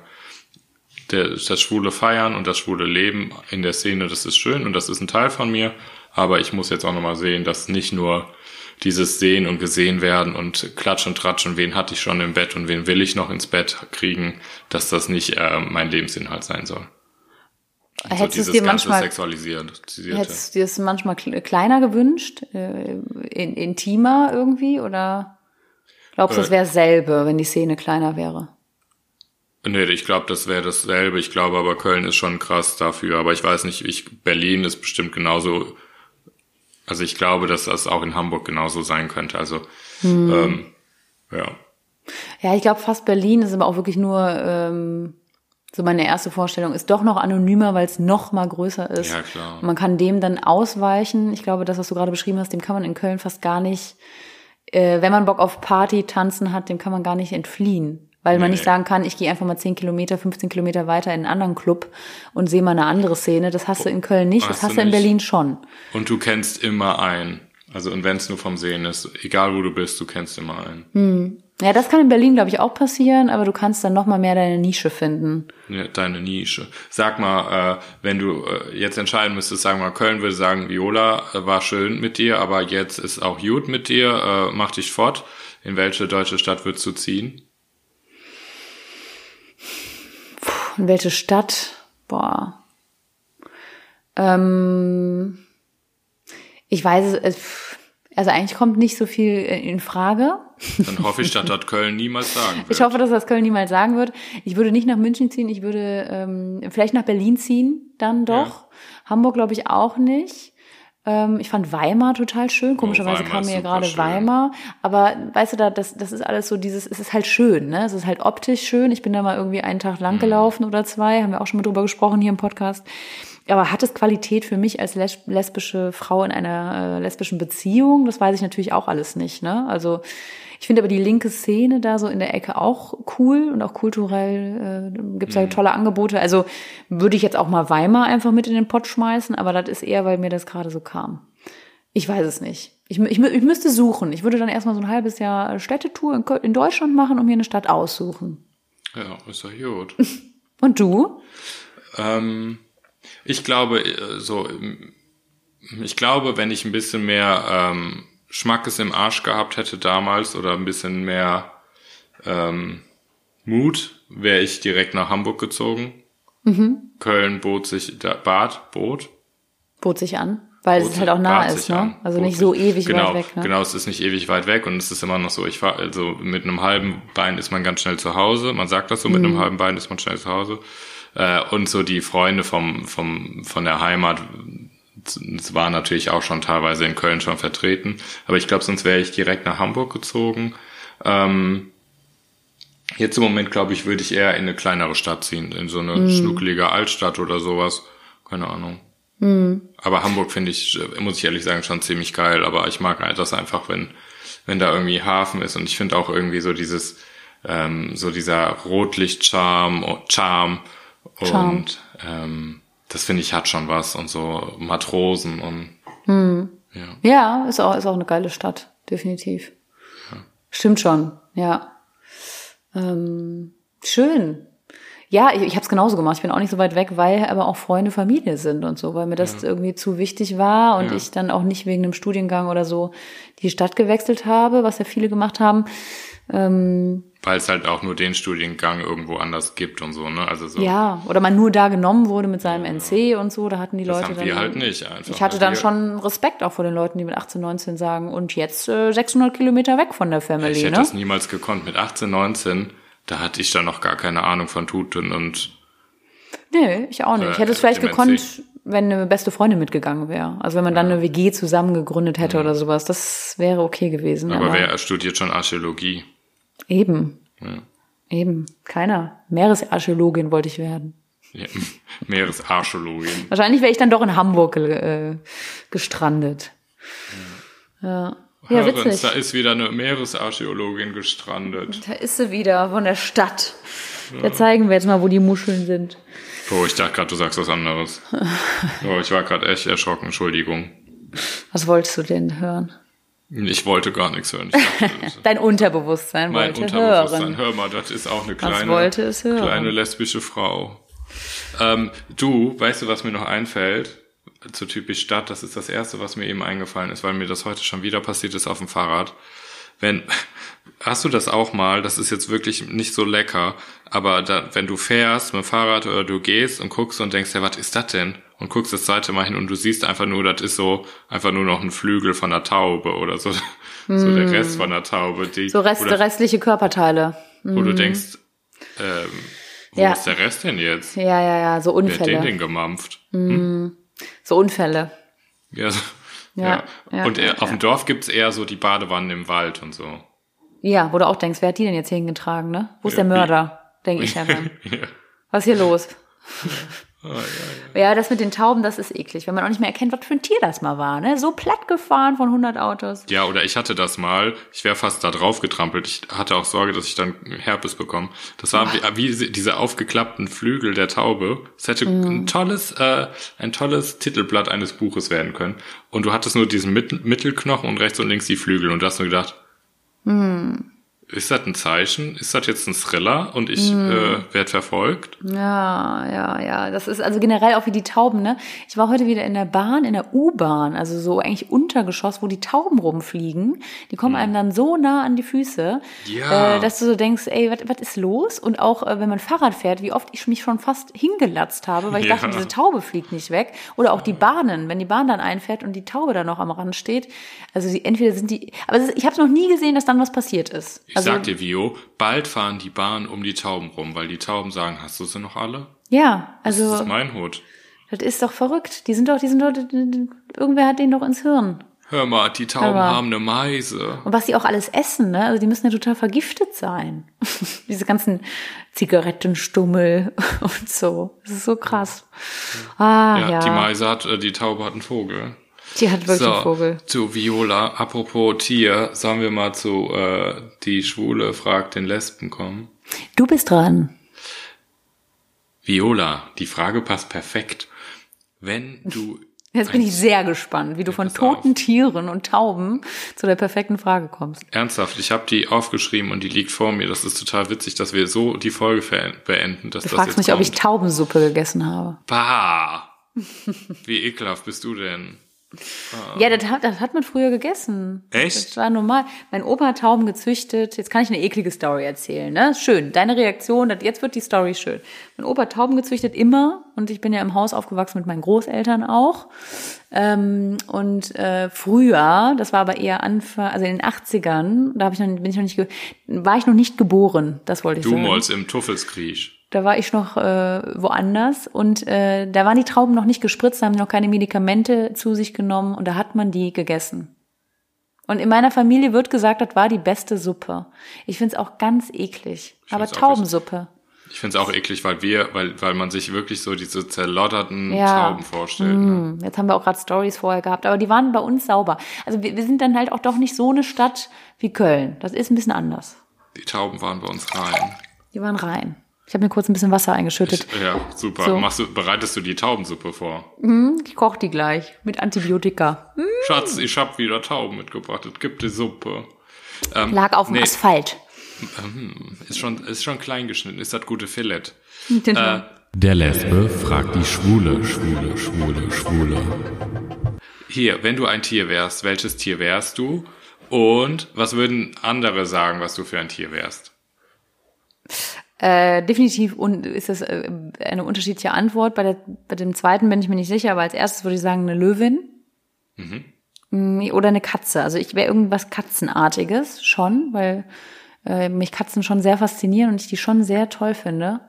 der, das schwule Feiern und das schwule Leben in der Szene, das ist schön und das ist ein Teil von mir, aber ich muss jetzt auch nochmal sehen, dass nicht nur dieses Sehen und gesehen werden und Klatsch und Tratsch und wen hatte ich schon im Bett und wen will ich noch ins Bett kriegen, dass das nicht äh, mein Lebensinhalt sein soll. Und Hättest du es dir manchmal-. Hättest du dir es manchmal kle- kleiner gewünscht, äh, in, intimer irgendwie oder glaubst du, es Äh. wäre dasselbe, wenn die Szene kleiner wäre? Nee, ich glaube, das wäre dasselbe. Ich glaube aber, Köln ist schon krass dafür. Aber ich weiß nicht, ich, Berlin ist bestimmt genauso. Also ich glaube, dass das auch in Hamburg genauso sein könnte. Also ähm, ja. Ja, ich glaube fast Berlin ist aber auch wirklich nur ähm, so meine erste Vorstellung ist doch noch anonymer, weil es noch mal größer ist. Ja, klar. Und man kann dem dann ausweichen. Ich glaube, das, was du gerade beschrieben hast, dem kann man in Köln fast gar nicht, äh, wenn man Bock auf Party, Tanzen hat, dem kann man gar nicht entfliehen. Weil man Nee. nicht sagen kann, ich gehe einfach mal 10 Kilometer, 15 Kilometer weiter in einen anderen Club und sehe mal eine andere Szene. Das hast du in Köln nicht, das Hast du hast du in nicht. Berlin schon. Und du kennst immer einen. Also und wenn es nur vom Sehen ist, egal wo du bist, du kennst immer einen. Ja, das kann in Berlin, glaube ich, auch passieren, aber du kannst dann noch mal mehr deine Nische finden. Ja, deine Nische. Sag mal, äh, wenn du äh, jetzt entscheiden müsstest, sagen wir, Köln würde sagen, Viola äh, war schön mit dir, aber jetzt ist auch gut mit dir, äh, mach dich fort. In welche deutsche Stadt würdest du ziehen? In welche Stadt? Boah. Ähm, Ich weiß es, also eigentlich kommt nicht so viel in Frage. Dann hoffe ich, dass das Köln niemals sagen wird. Ich hoffe, dass das Köln niemals sagen wird. Ich würde nicht nach München ziehen, ich würde ähm, vielleicht nach Berlin ziehen, dann doch. Ja. Hamburg glaube ich auch nicht. Ähm, ich fand Weimar total schön. Oh, Komischerweise oh, kam mir ja gerade schön. Weimar. Aber weißt du, da, das, das ist alles so dieses, es ist halt schön, ne? Es ist halt optisch schön. Ich bin da mal irgendwie einen Tag lang mhm. gelaufen mhm. oder zwei, haben wir auch schon mal drüber gesprochen hier im Podcast. Aber hat es Qualität für mich als lesbische Frau in einer äh, lesbischen Beziehung? Das weiß ich natürlich auch alles nicht. Ne? Also ich finde aber die linke Szene da so in der Ecke auch cool und auch kulturell äh, gibt es mhm. da tolle Angebote. Also würde ich jetzt auch mal Weimar einfach mit in den Pott schmeißen, aber das ist eher, weil mir das gerade so kam. Ich weiß es nicht. Ich, ich, ich müsste suchen. Ich würde dann erstmal so ein halbes Jahr Städtetour in, in Deutschland machen und mir eine Stadt aussuchen. Ja, ist doch gut. und du? Ähm, ich glaube, äh, so, ich glaube, wenn ich ein bisschen mehr ähm, Schmackes im Arsch gehabt hätte damals oder ein bisschen mehr ähm, Mut, wäre ich direkt nach Hamburg gezogen. Mhm. Köln bot sich, da, Bad, bot. Bot sich an. Weil bot es halt auch nah ist, ne? An, also nicht so ewig genau, weit weg. Ne? Genau, es ist nicht ewig weit weg und es ist immer noch so, ich fahr, also mit einem halben Bein ist man ganz schnell zu Hause. Man sagt das so, mit mhm. einem halben Bein ist man schnell zu Hause. Äh, und so die Freunde vom, vom, von der Heimat, es war natürlich auch schon teilweise in Köln schon vertreten, aber ich glaube, sonst wäre ich direkt nach Hamburg gezogen. Ähm, jetzt im Moment, glaube ich, würde ich eher in eine kleinere Stadt ziehen, in so eine mm. schnuckelige Altstadt oder sowas. Keine Ahnung. Mm. Aber Hamburg finde ich, muss ich ehrlich sagen, schon ziemlich geil. Aber ich mag das einfach, wenn, wenn da irgendwie Hafen ist. Und ich finde auch irgendwie so dieses, ähm, so dieser Rotlicht-Charme, Charme Charme. Und ähm, das finde ich hat schon was und so Matrosen und hm. ja. ja, ist auch ist auch eine geile Stadt, definitiv. Ja. Stimmt schon, ja. Ähm, schön. Ja, ich, ich habe es genauso gemacht. Ich bin auch nicht so weit weg, weil aber auch Freunde, Familie sind und so, weil mir das ja. irgendwie zu wichtig war und ja. ich dann auch nicht wegen einem Studiengang oder so die Stadt gewechselt habe, was ja viele gemacht haben. Ähm, weil es halt auch nur den Studiengang irgendwo anders gibt und so, ne? Also so. Ja, oder man nur da genommen wurde mit seinem NC und so, da hatten die das Leute haben dann. Wir halt nicht einfach. Ich hatte dann schon Respekt auch vor den Leuten, die mit 18, 19 sagen, und jetzt äh, 600 Kilometer weg von der Family, Ich hätte ne? das niemals gekonnt. Mit 18, 19, da hatte ich dann noch gar keine Ahnung von Tuten und. Nee, ich auch nicht. Ich hätte es äh, vielleicht gekonnt, wenn eine beste Freundin mitgegangen wäre. Also wenn man dann eine WG zusammen gegründet hätte ja. oder sowas, das wäre okay gewesen. Aber, aber wer studiert schon Archäologie? Eben. Ja. Eben. Keiner. Meeresarchäologin wollte ich werden. Ja, Meeresarchäologin. Wahrscheinlich wäre ich dann doch in Hamburg äh, gestrandet. Ja. ja. Hörens, witzig. da ist wieder eine Meeresarchäologin gestrandet. Da ist sie wieder von der Stadt. Ja. Da zeigen wir jetzt mal, wo die Muscheln sind. Oh, ich dachte gerade, du sagst was anderes. oh, ich war gerade echt erschrocken, Entschuldigung. Was wolltest du denn hören? Ich wollte gar nichts hören. Dachte, Dein Unterbewusstsein mein wollte Unterbewusstsein. hören. Hör mal, das ist auch eine kleine, kleine lesbische Frau. Ähm, du, weißt du, was mir noch einfällt? Zu typisch Stadt, das ist das erste, was mir eben eingefallen ist, weil mir das heute schon wieder passiert ist auf dem Fahrrad. Wenn, hast du das auch mal? Das ist jetzt wirklich nicht so lecker, aber da, wenn du fährst mit dem Fahrrad oder du gehst und guckst und denkst, ja, was ist das denn? und guckst das zweite Mal hin und du siehst einfach nur, das ist so einfach nur noch ein Flügel von einer Taube oder so, mm. so der Rest von einer Taube. Die, so Rest, oder, restliche Körperteile. Wo mm. du denkst, ähm, wo ja. ist der Rest denn jetzt? Ja, ja, ja, so Unfälle. Wer hat den denn gemampft? Mm. Hm? So Unfälle. Ja, so, ja, ja. Und ja, auf dem Dorf gibt's eher so die Badewannen im Wald und so. Ja, wo du auch denkst, wer hat die denn jetzt hingetragen, ne? Wo ist der Mörder? Denke ich ja dann. Was ist hier los? Oh, ja, ja. ja, das mit den Tauben, das ist eklig, wenn man auch nicht mehr erkennt, was für ein Tier das mal war. Ne? So platt gefahren von 100 Autos. Ja, oder ich hatte das mal. Ich wäre fast da drauf getrampelt. Ich hatte auch Sorge, dass ich dann Herpes bekomme. Das war wie, wie, diese aufgeklappten Flügel der Taube. Es hätte mm. ein tolles, äh, ein tolles Titelblatt eines Buches werden können. Und du hattest nur diesen Mit Mittelknochen und rechts und links die Flügel. Und du hast nur gedacht, mm. Ist das ein Zeichen? Ist das jetzt ein Thriller und ich Hm. äh, werde verfolgt? Ja, ja, ja. Das ist also generell auch wie die Tauben, ne? Ich war heute wieder in der Bahn, in der U-Bahn, also so eigentlich Untergeschoss, wo die Tauben rumfliegen. Die kommen einem dann so nah an die Füße, Ja. äh, dass du so denkst, ey, was ist los? Und auch, äh, wenn man Fahrrad fährt, wie oft ich mich schon fast hingelatzt habe, weil ich Ja. dachte, diese Taube fliegt nicht weg. Oder auch die Bahnen, wenn die Bahn dann einfährt und die Taube da noch am Rand steht. Also die, entweder sind die, aber es ist, ich habe noch nie gesehen, dass dann was passiert ist. Ich also, sag dir, Vio, bald fahren die Bahn um die Tauben rum, weil die Tauben sagen, hast du sie noch alle? Ja, Das also. ist mein Hut. Das ist doch verrückt. Die sind doch, die sind doch, irgendwer hat den doch ins Hirn. Hör mal, die Tauben Aber- haben eine Meise. Und was die auch alles essen, ne? Also die müssen ja total vergiftet sein. Diese ganzen Zigarettenstummel und so. Das ist so krass. Ah, Ja, ja. die Meise hat, äh, die Taube hat einen Vogel. Die hat wirklich so, einen Vogel. zu Viola, apropos Tier, sollen wir mal zu äh, die Schwule fragt den Lesben kommen? Du bist dran. Viola, die Frage passt perfekt. Wenn du Jetzt bin ich sehr gespannt, wie du von pass auf. toten Tieren und Tauben zu der perfekten Frage kommst. Ernsthaft, ich habe die aufgeschrieben und die liegt vor mir. Das ist total witzig, dass wir so die Folge beenden, dass Du das fragst jetzt mich, ob ich kommt. Taubensuppe gegessen habe. Bah! Wie ekelhaft bist du denn? Ja, das hat, das hat man früher gegessen. Echt? Das war normal. Mein Opa hat Tauben gezüchtet. Jetzt kann ich eine eklige Story erzählen, ne? Schön. Deine Reaktion, das, jetzt wird die Story schön. Mein Opa hat Tauben gezüchtet immer und ich bin ja im Haus aufgewachsen mit meinen Großeltern auch. Ähm, und äh, früher, das war aber eher Anfang, also in den 80ern, da hab ich noch, bin ich noch nicht, war ich noch nicht geboren, das wollte ich Du sagen. Molz im Tuffelskriech. Da war ich noch äh, woanders und äh, da waren die Trauben noch nicht gespritzt, da haben die noch keine Medikamente zu sich genommen und da hat man die gegessen. Und in meiner Familie wird gesagt, das war die beste Suppe. Ich find's auch ganz eklig. Aber find's auch Taubensuppe. Ich find's auch eklig, weil wir, weil, weil man sich wirklich so diese zerlotterten Ja. Tauben vorstellt. Ne? Hm, Jetzt haben wir auch gerade Stories vorher gehabt, aber die waren bei uns sauber. Also wir, wir sind dann halt auch doch nicht so eine Stadt wie Köln. Das ist ein bisschen anders. Die Tauben waren bei uns rein. Die waren rein. Ich habe mir kurz ein bisschen Wasser eingeschüttet. Ich, ja, super. So. Machst du, bereitest du die Taubensuppe vor? Ich koche die gleich mit Antibiotika. Schatz, ich hab wieder Tauben mitgebracht. Es gibt die Suppe. Ähm, Lag auf dem nee, Asphalt. Ist schon, ist schon klein geschnitten. Ist das gute Filet? Den- Äh, Der Lesbe fragt die Schwule, Schwule, Schwule, Schwule. Hier, wenn du ein Tier wärst, welches Tier wärst du? Und was würden andere sagen, was du für ein Tier wärst? Äh, definitiv und ist das äh, eine unterschiedliche Antwort. Bei, der, bei dem zweiten bin ich mir nicht sicher, aber als erstes würde ich sagen eine Löwin Mm, oder eine Katze. Also ich wäre irgendwas Katzenartiges schon, weil äh, mich Katzen schon sehr faszinieren und ich die schon sehr toll finde.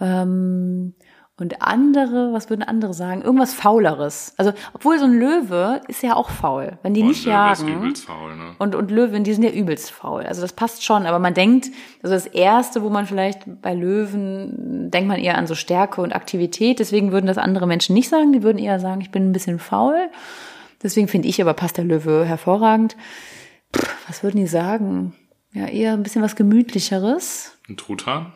Ähm, und andere, was würden andere sagen? Irgendwas Fauleres. Also, obwohl so ein Löwe ist ja auch faul. Wenn die Und nicht Löwe ist jagen. übelst faul, ne? Und, und Löwen, die sind ja übelst faul. Also das passt schon. Aber man denkt, also das Erste, wo man vielleicht bei Löwen, denkt man eher an so Stärke und Aktivität. Deswegen würden das andere Menschen nicht sagen. Die würden eher sagen, ich bin ein bisschen faul. Deswegen finde ich aber passt der Löwe hervorragend. Pff, was würden die sagen? Ja, eher ein bisschen was Gemütlicheres. Ein Truthahn?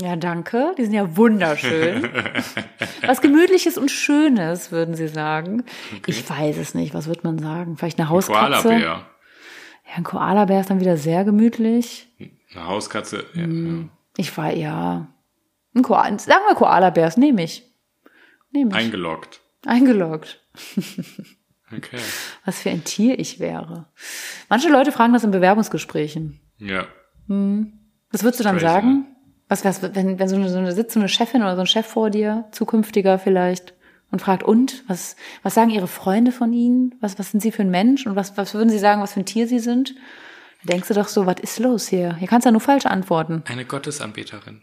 Ja, danke. Die sind ja wunderschön. was Gemütliches und Schönes, würden sie sagen. Ich weiß es nicht. Was wird man sagen? Vielleicht eine Hauskatze? Koalabär. Ja, ein Koalabär ist dann wieder sehr gemütlich. Eine Hauskatze. Ja, Mhm. Ich war, ja. Ein Koala, sagen wir Koalabärs, nehme ich. Nehme ich. Eingeloggt. Eingeloggt. Okay. Was für ein Tier ich wäre. Manche Leute fragen das in Bewerbungsgesprächen. Ja. Was würdest du dann Crazy, sagen? Was, was, wenn, wenn so eine, so eine sitzt so eine Chefin oder so ein Chef vor dir, zukünftiger vielleicht, und fragt, und? Was, was sagen ihre Freunde von ihnen? Was, was sind sie für ein Mensch? Und was, was würden sie sagen, was für ein Tier sie sind? Da denkst du doch so, was ist los hier? Hier kannst du ja nur falsch antworten. Eine Gottesanbeterin.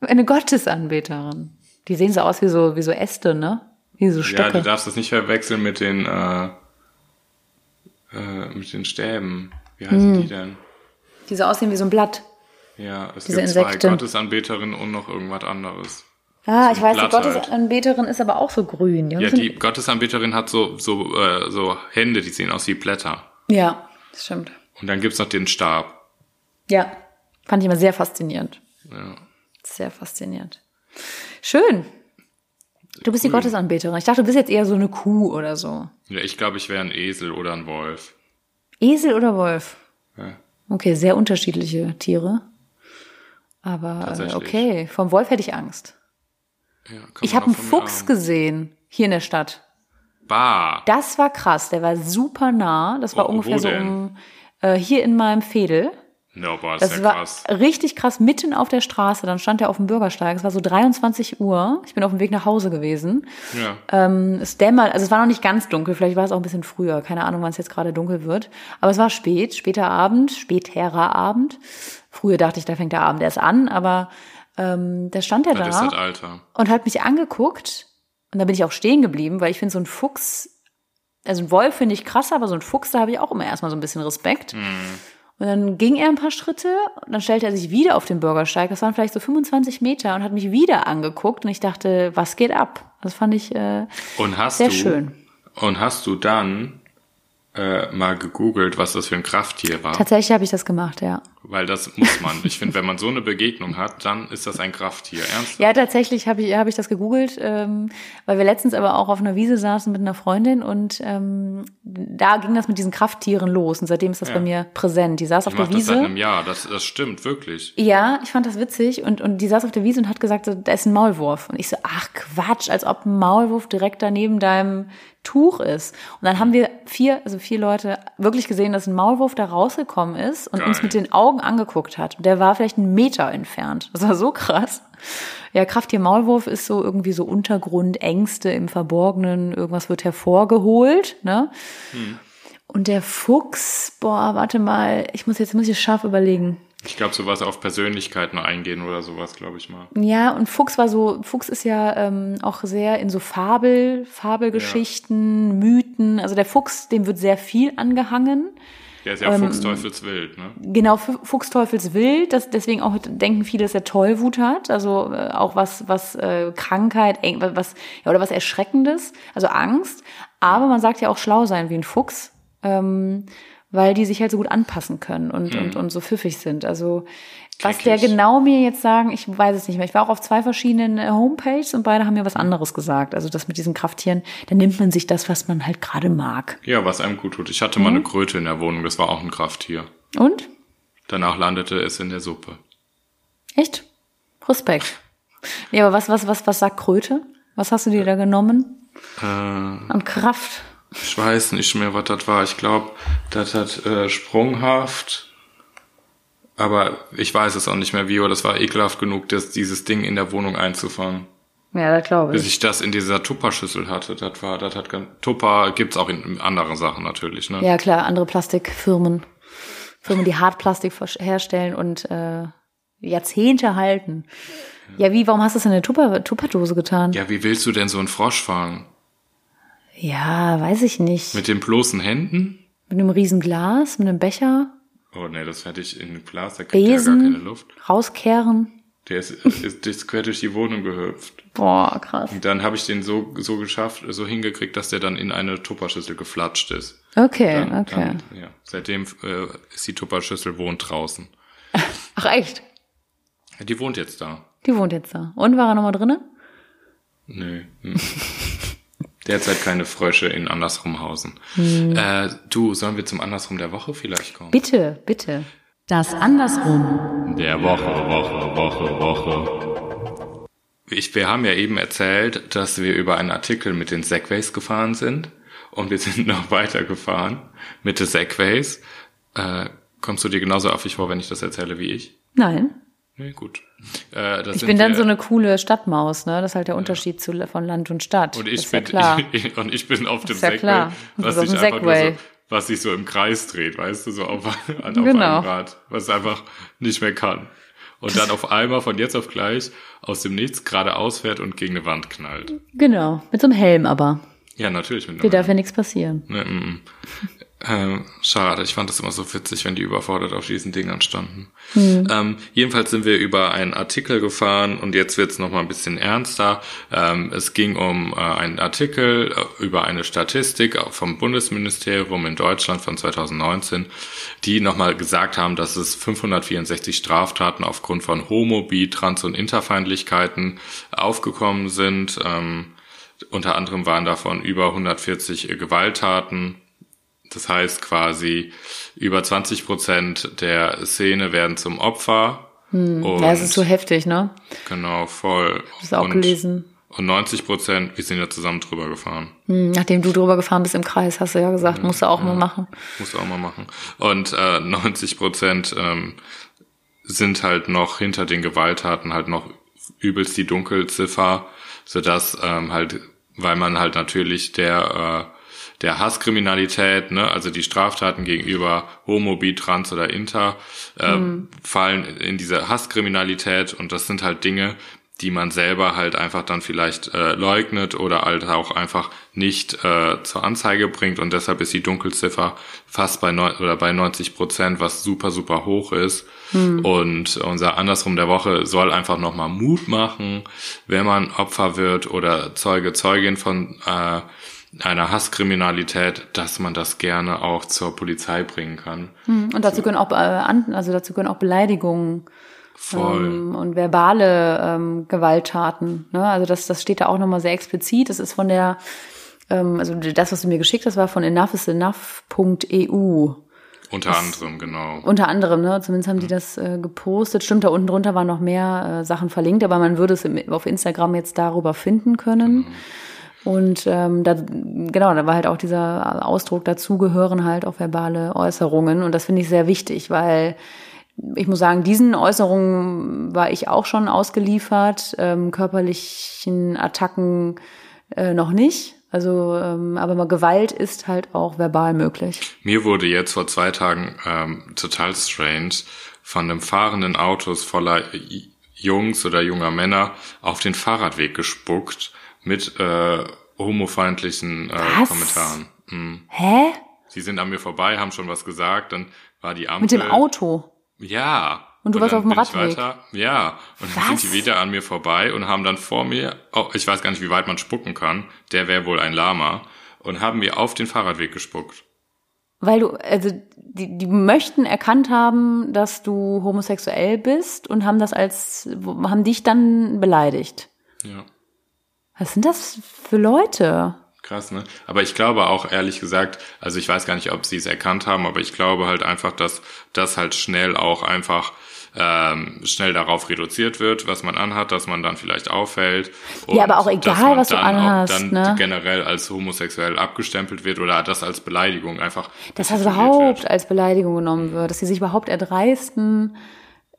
Eine Gottesanbeterin. Die sehen so aus wie so, wie so Äste, ne? Wie so Ja, Stöcke. du darfst das nicht verwechseln mit den, äh, äh, mit den Stäben. Wie heißen Hm. die denn? die so aussehen wie so ein Blatt. Ja, es Diese gibt zwei Insekten. Gottesanbeterinnen und noch irgendwas anderes. Ah, ich ein weiß, die Blatt halt. Gottesanbeterin ist aber auch so grün. Die Ja, die Gottesanbeterin hat so, so, äh, so Hände, die sehen aus wie Blätter. ja, das stimmt. Und dann gibt's noch den Stab. Ja, fand ich immer sehr faszinierend. Ja. Sehr faszinierend. Schön. Du bist die Cool. Gottesanbeterin. Ich dachte, du bist jetzt eher so eine Kuh oder so. Ja, ich glaube, ich wäre ein Esel oder ein Wolf. Esel oder Wolf? Ja. Okay, sehr unterschiedliche Tiere. Aber äh, okay, vom Wolf hätte ich Angst. Ja, Ich habe einen Fuchs haben. gesehen, hier in der Stadt. Bah. Das war krass, der war super nah. Das war Wo- ungefähr so um, äh, hier in meinem Fädel. No, boah, das, Das ist ja war krass. richtig krass, mitten auf der Straße. Dann stand er auf dem Bürgersteig. Es war so 23 Uhr. Ich bin auf dem Weg nach Hause gewesen. Ja. Ähm, es dämmert, also es war noch nicht ganz dunkel, vielleicht war es auch ein bisschen früher, keine Ahnung, wann es jetzt gerade dunkel wird. Aber es war spät, später Abend, späterer Abend. Früher dachte ich, da fängt der Abend erst an, aber ähm, da stand er Das ist da das Alter. und hat mich angeguckt und da bin ich auch stehen geblieben, weil ich finde so ein Fuchs, also ein Wolf finde ich krass, aber so ein Fuchs, da habe ich auch immer erstmal so ein bisschen Respekt. Und dann ging er ein paar Schritte und dann stellte er sich wieder auf den Bürgersteig. Das waren vielleicht so 25 Meter und hat mich wieder angeguckt und ich dachte, was geht ab? Das fand ich äh, Und hast sehr du, schön. Und hast du dann äh, mal gegoogelt, was das für ein Krafttier war? Tatsächlich habe ich das gemacht, ja. Weil das muss man. Ich finde, wenn man so eine Begegnung hat, dann ist das ein Krafttier. Ernst? Ja, tatsächlich habe ich, hab ich das gegoogelt, ähm, weil wir letztens aber auch auf einer Wiese saßen mit einer Freundin und ähm, da ging das mit diesen Krafttieren los und seitdem ist das Ja. bei mir präsent. Die saß auf Ich der mache das seit Wiese. einem Jahr. Das, das stimmt, wirklich. Ja, ich fand das witzig und, und die saß auf der Wiese und hat gesagt, so, da ist ein Maulwurf. Und ich so, ach Quatsch, als ob ein Maulwurf direkt daneben deinem Tuch ist. Und dann haben wir vier, also vier Leute wirklich gesehen, dass ein Maulwurf da rausgekommen ist und Geil. uns mit den Augen angeguckt hat. Und der war vielleicht einen Meter entfernt. Das war so krass. Ja, Krafttier Maulwurf ist so irgendwie so Untergrund, Ängste im Verborgenen, irgendwas wird hervorgeholt, ne? Und der Fuchs, boah, warte mal, ich muss jetzt muss ich scharf überlegen. Ich glaube, sowas auf Persönlichkeiten eingehen oder sowas, glaube ich mal. Ja, und Fuchs war so, Fuchs ist ja ähm, auch sehr in so Fabel, Fabelgeschichten, Mythen. Also der Fuchs, dem wird sehr viel angehangen. Der ist ja Ähm, Fuchsteufelswild, ne? Genau, Fu- Fuchsteufelswild, das, deswegen auch denken viele, dass er Tollwut hat, also äh, auch was, was äh, Krankheit, was, ja, oder was Erschreckendes, also Angst. Aber man sagt ja auch schlau sein wie ein Fuchs, ähm, weil die sich halt so gut anpassen können und, und, und so pfiffig sind. Also was der Keckig. genau mir jetzt sagen, ich weiß es nicht mehr. Ich war auch auf zwei verschiedenen äh, Homepages und beide haben mir was anderes gesagt. Also das mit diesen Krafttieren, da nimmt man sich das, was man halt gerade mag. Ja, was einem gut tut. Ich hatte Mhm. mal eine Kröte in der Wohnung, das war auch ein Krafttier. Und? Danach landete es in der Suppe. Echt? Respekt. Nee, aber was, was, was, was sagt Kröte? Was hast du dir da genommen? Äh, An Kraft. Ich weiß nicht mehr, was das war. Ich glaube, das hat äh, sprunghaft. Aber ich weiß es auch nicht mehr wie, aber das war ekelhaft genug, das, dieses Ding in der Wohnung einzufangen. Ja, das glaube Bis ich. ich das in dieser Tupperschüssel hatte, das war, das hat ganz, Tupper gibt's auch in anderen Sachen natürlich, ne? Ja, klar, andere Plastikfirmen. Firmen, die Hartplastik herstellen und äh, Jahrzehnte halten. Ja, wie, warum hast du es in eine Tupper, Tupperdose getan? Ja, wie willst du denn so einen Frosch fangen? Ja, weiß ich nicht. Mit, Mit den bloßen Händen? einem riesen Glas, mit einem Becher, Oh nee, das hätte ich in Glas, da kriegt ja gar Besen, keine Luft. rauskehren. Der ist, ist, ist quer durch die Wohnung gehüpft. Boah, krass. Und dann habe ich den so, so geschafft, so hingekriegt, dass der dann in eine Tupperschüssel geflatscht ist. Okay, Dann, okay. Dann, ja. Seitdem äh, ist die Tupperschüssel wohnt draußen. Ach echt? Die wohnt jetzt da. Die wohnt jetzt da. Und war er nochmal drinne? Nö. Hm. Derzeit keine Frösche in Andersrumhausen. Hm. Äh, du, sollen wir zum Andersrum der Woche vielleicht kommen? Bitte, bitte. Das andersrum. Der Woche, Woche, Woche, Woche. Ich, wir haben ja eben erzählt, dass wir über einen Artikel mit den Segways gefahren sind. Und wir sind noch weiter gefahren mit den Segways. Äh, kommst du dir genauso affig vor, wenn ich das erzähle wie ich? Nein. Nee, gut. Äh, Ich bin dann wir- so eine coole Stadtmaus, ne? Das ist halt der Unterschied zu, von Land und Stadt. Und ich ja bin, klar. Ich, und ich bin auf dem ja Segway, was sich einfach nur so, was sich so im Kreis dreht, weißt du, so auf, auf Genau. einem Rad, was einfach nicht mehr kann. Und dann auf einmal von jetzt auf gleich aus dem Nichts geradeaus fährt und gegen eine Wand knallt. Genau, mit so einem Helm aber. Ja, natürlich mit einem darf ja nichts passieren. Ähm, schade, ich fand das immer so witzig, wenn die überfordert auf diesen Dingern standen. Ähm, jedenfalls sind wir über einen Artikel gefahren und jetzt wird's noch mal ein bisschen ernster. Ähm, es ging um äh, einen Artikel äh, über eine Statistik vom Bundesministerium in Deutschland von 2019, die nochmal gesagt haben, dass es 564 Straftaten aufgrund von Homo-, Bi-, Trans- und Interfeindlichkeiten aufgekommen sind. Ähm, unter anderem waren davon über 140 Gewalttaten das heißt quasi über 20 Prozent der Szene werden zum Opfer. Hm. ja, es ist so heftig, ne? Genau, voll. Hast du auch und, gelesen. Und 90 Prozent, wir sind ja zusammen drüber gefahren. Hm, nachdem du drüber gefahren bist im Kreis, hast du ja gesagt, musst du auch mal machen. Muss auch mal machen. Und äh, 90 Prozent ähm, sind halt noch hinter den Gewalttaten halt noch übelst die Dunkelziffer, sodass ähm, halt, weil man halt natürlich der äh, der Hasskriminalität, ne, also die Straftaten gegenüber Homo, Bi, Trans oder Inter, äh, mhm. fallen in diese Hasskriminalität und das sind halt Dinge, die man selber halt einfach dann vielleicht äh, leugnet oder halt auch einfach nicht äh, zur Anzeige bringt und deshalb ist die Dunkelziffer fast bei neun oder bei 90 Prozent, was super super hoch ist. Hm. Und unser Andersrum der Woche soll einfach nochmal Mut machen, wenn man Opfer wird oder Zeuge Zeugin von äh, einer Hasskriminalität, dass man das gerne auch zur Polizei bringen kann. Hm. Und dazu können auch äh, also dazu können auch Beleidigungen Voll. Ähm, und verbale ähm, Gewalttaten. Ne? Also das, das steht da auch nochmal sehr explizit. Das ist von der, ähm, also das, was du mir geschickt hast, war von enoughisenough.eu. Unter das, anderem, genau. Unter anderem, ne? Zumindest haben die das äh, gepostet. Stimmt, da unten drunter waren noch mehr äh, Sachen verlinkt, aber man würde es im, auf Instagram jetzt darüber finden können. Mhm. Und ähm, da, genau, da war halt auch dieser Ausdruck, dazu gehören halt auch verbale Äußerungen. Und das finde ich sehr wichtig, weil ich muss sagen, diesen Äußerungen war ich auch schon ausgeliefert, ähm, körperlichen Attacken äh, noch nicht. Also, ähm, aber Gewalt ist halt auch verbal möglich. Mir wurde jetzt vor zwei Tagen ähm, total strange von einem fahrenden Autos voller Jungs oder junger Männer auf den Fahrradweg gespuckt mit äh, homofeindlichen äh, Kommentaren. Mhm. Hä? Sie sind an mir vorbei, haben schon was gesagt, dann war die Ampel. Mit dem Auto? Ja. Und du und warst auf dem Radweg? Ja. Und dann Was? sind die wieder an mir vorbei und haben dann vor mir, oh, ich weiß gar nicht, wie weit man spucken kann, der wäre wohl ein Lama, und haben mir auf den Fahrradweg gespuckt. Weil du, also die, die möchten erkannt haben, dass du homosexuell bist und haben das als, haben dich dann beleidigt. Ja. Was sind das für Leute? Krass, ne? Aber ich glaube auch ehrlich gesagt, also ich weiß gar nicht, ob sie es erkannt haben, aber ich glaube halt einfach, dass das halt schnell auch einfach ähm, schnell darauf reduziert wird, was man anhat, dass man dann vielleicht auffällt. ja, aber auch egal, was du anhast. Dann ne? generell als homosexuell abgestempelt wird oder das als Beleidigung einfach. Dass das überhaupt wird. als Beleidigung genommen wird, dass sie sich überhaupt erdreisten,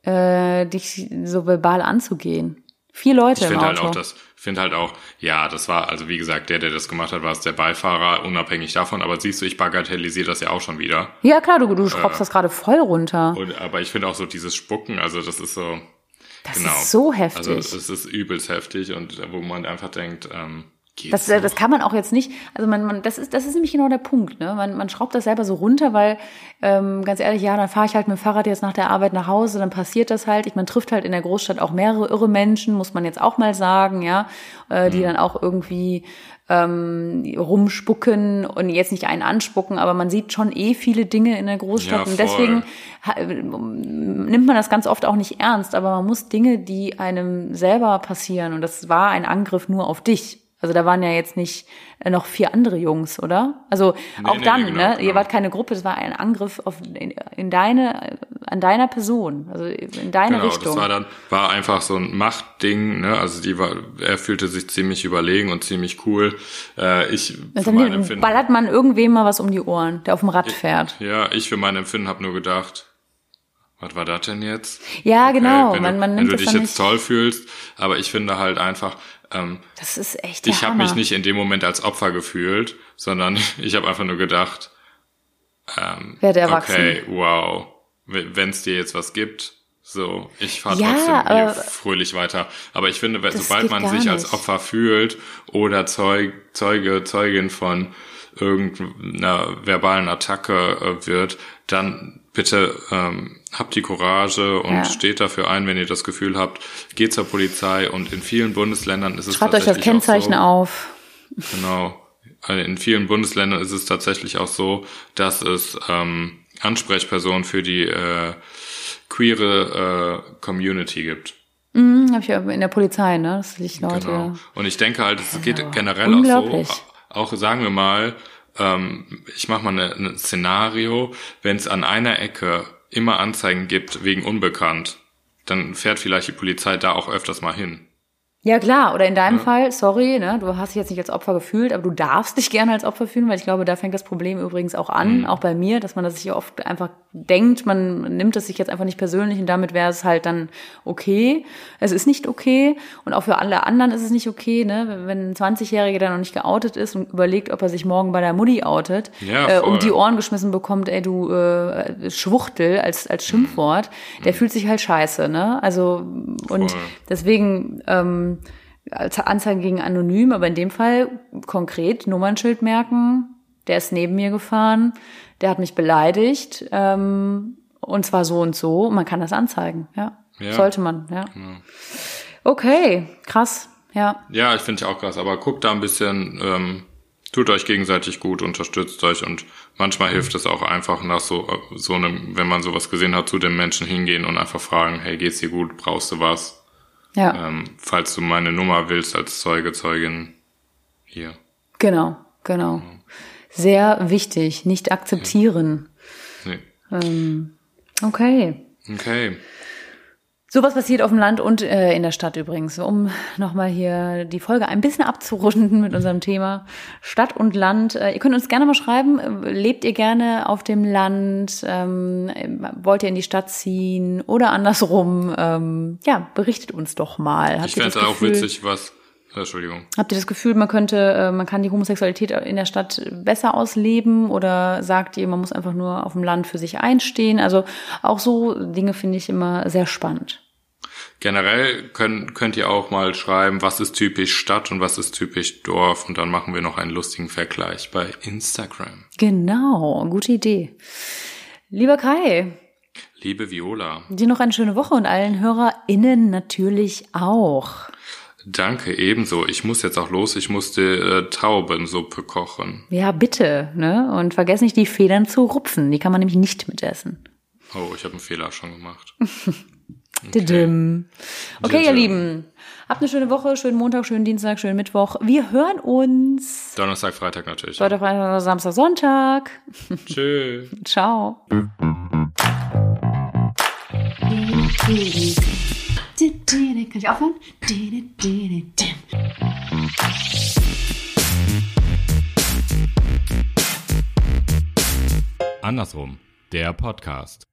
äh, dich so verbal anzugehen. Vier Leute ich im Auto. Halt auch, dass finde halt auch, ja, das war, also wie gesagt, der, der das gemacht hat, war es der Beifahrer, unabhängig davon. Aber siehst du, ich bagatellisiere das ja auch schon wieder. Ja, klar, du, du schraubst äh, das gerade voll runter. Und, aber ich finde auch so dieses Spucken, also das ist so. Das genau, ist so heftig. Also es ist übelst heftig und wo man einfach denkt, ähm, das, das kann man auch jetzt nicht, also man, man das ist das ist nämlich genau der Punkt, ne? Man, man schraubt das selber so runter, weil ähm, ganz ehrlich, ja, dann fahre ich halt mit dem Fahrrad jetzt nach der Arbeit nach Hause, dann passiert das halt. Ich man trifft halt in der Großstadt auch mehrere irre Menschen, muss man jetzt auch mal sagen, ja, äh, die mhm. dann auch irgendwie ähm, rumspucken und jetzt nicht einen anspucken, aber man sieht schon eh viele Dinge in der Großstadt ja, und deswegen nimmt man das ganz oft auch nicht ernst, aber man muss Dinge, die einem selber passieren und das war ein Angriff nur auf dich also da waren ja jetzt nicht äh, noch vier andere Jungs, oder? Also nee, auch nee, dann, nee, genau, ne? Genau. Ihr wart keine Gruppe, das war ein Angriff auf in, in deine, an deiner Person, also in deine genau, Richtung. Das war dann war einfach so ein Machtding, ne? Also die war, er fühlte sich ziemlich überlegen und ziemlich cool. Äh, ich also für mein Empfinden, ballert man irgendwem mal was um die Ohren, der auf dem Rad fährt. Ja, ich für mein Empfinden habe nur gedacht, was war das denn jetzt? Ja, okay, genau. Wenn man, man wenn du dich jetzt toll fühlst, aber ich finde halt einfach, ähm, das ist echt. Ich habe mich nicht in dem Moment als Opfer gefühlt, sondern ich habe einfach nur gedacht, ähm, Werde erwachsen. okay, wow, wenn es dir jetzt was gibt, so, ich fahre ja, trotzdem fröhlich weiter. Aber ich finde, sobald man sich nicht. als Opfer fühlt oder Zeug, Zeuge, Zeugin von irgendeiner verbalen Attacke äh, wird, dann bitte ähm, habt die Courage und ja. steht dafür ein, wenn ihr das Gefühl habt, geht zur Polizei und in vielen Bundesländern ist es Schreibt euch das Kennzeichen so, auf. Genau. Also in vielen Bundesländern ist es tatsächlich auch so, dass es ähm, Ansprechpersonen für die äh, queere äh, Community gibt. Mhm, habe ich ja in der Polizei, ne? Das liegt Leute. Genau. Und ich denke halt, es geht generell auch so, auch sagen wir mal, ähm, ich mache mal ein Szenario, wenn es an einer Ecke immer Anzeigen gibt wegen Unbekannt, dann fährt vielleicht die Polizei da auch öfters mal hin. Ja, klar. Oder in deinem ja. Fall, sorry, ne, du hast dich jetzt nicht als Opfer gefühlt, aber du darfst dich gerne als Opfer fühlen, weil ich glaube, da fängt das Problem übrigens auch an, mhm. auch bei mir, dass man das sich oft einfach denkt, man nimmt es sich jetzt einfach nicht persönlich und damit wäre es halt dann okay. Es ist nicht okay und auch für alle anderen ist es nicht okay, ne, wenn ein 20-Jähriger dann noch nicht geoutet ist und überlegt, ob er sich morgen bei der Mutti outet ja, äh, und die Ohren geschmissen bekommt, ey, du äh, Schwuchtel als, als Schimpfwort, mhm. der mhm. fühlt sich halt scheiße, ne? Also und voll. deswegen ähm, als Anzeige gegen anonym, aber in dem Fall konkret Nummernschild merken, der ist neben mir gefahren, der hat mich beleidigt ähm, und zwar so und so. Man kann das anzeigen, ja. ja. Sollte man, ja. Genau. Okay, krass, ja. Ja, ich finde ich auch krass, aber guckt da ein bisschen, ähm, tut euch gegenseitig gut, unterstützt euch und manchmal hilft es auch einfach nach so, so einem, wenn man sowas gesehen hat, zu den Menschen hingehen und einfach fragen, hey, geht's dir gut, brauchst du was? Ja. Ähm, falls du meine Nummer willst als Zeuge, Zeugin, hier. Genau, genau. Sehr wichtig, nicht akzeptieren. Nee. Ähm, okay. Okay. Sowas passiert auf dem Land und äh, in der Stadt übrigens. Um nochmal hier die Folge ein bisschen abzurunden mit unserem Thema Stadt und Land. Äh, ihr könnt uns gerne mal schreiben, lebt ihr gerne auf dem Land? Ähm, wollt ihr in die Stadt ziehen oder andersrum? Ähm, ja, berichtet uns doch mal. Habt ich fände es auch witzig, was Entschuldigung. Habt ihr das Gefühl, man könnte, äh, man kann die Homosexualität in der Stadt besser ausleben oder sagt ihr, man muss einfach nur auf dem Land für sich einstehen? Also auch so Dinge finde ich immer sehr spannend. Generell könnt, könnt ihr auch mal schreiben, was ist typisch Stadt und was ist typisch Dorf und dann machen wir noch einen lustigen Vergleich bei Instagram. Genau, gute Idee. Lieber Kai. Liebe Viola. Dir noch eine schöne Woche und allen HörerInnen natürlich auch. Danke, ebenso. Ich muss jetzt auch los. Ich musste äh, Taubensuppe kochen. Ja, bitte. Ne? Und vergess nicht, die Federn zu rupfen. Die kann man nämlich nicht mitessen. Oh, ich habe einen Fehler schon gemacht. Okay, okay ihr Lieben. Habt eine schöne Woche, schönen Montag, schönen Dienstag, schönen Mittwoch. Wir hören uns. Donnerstag, Freitag natürlich. Donnerstag, Freitag, Samstag, Sonntag. Tschö. Ciao. Kann ich aufhören? Andersrum, der Podcast.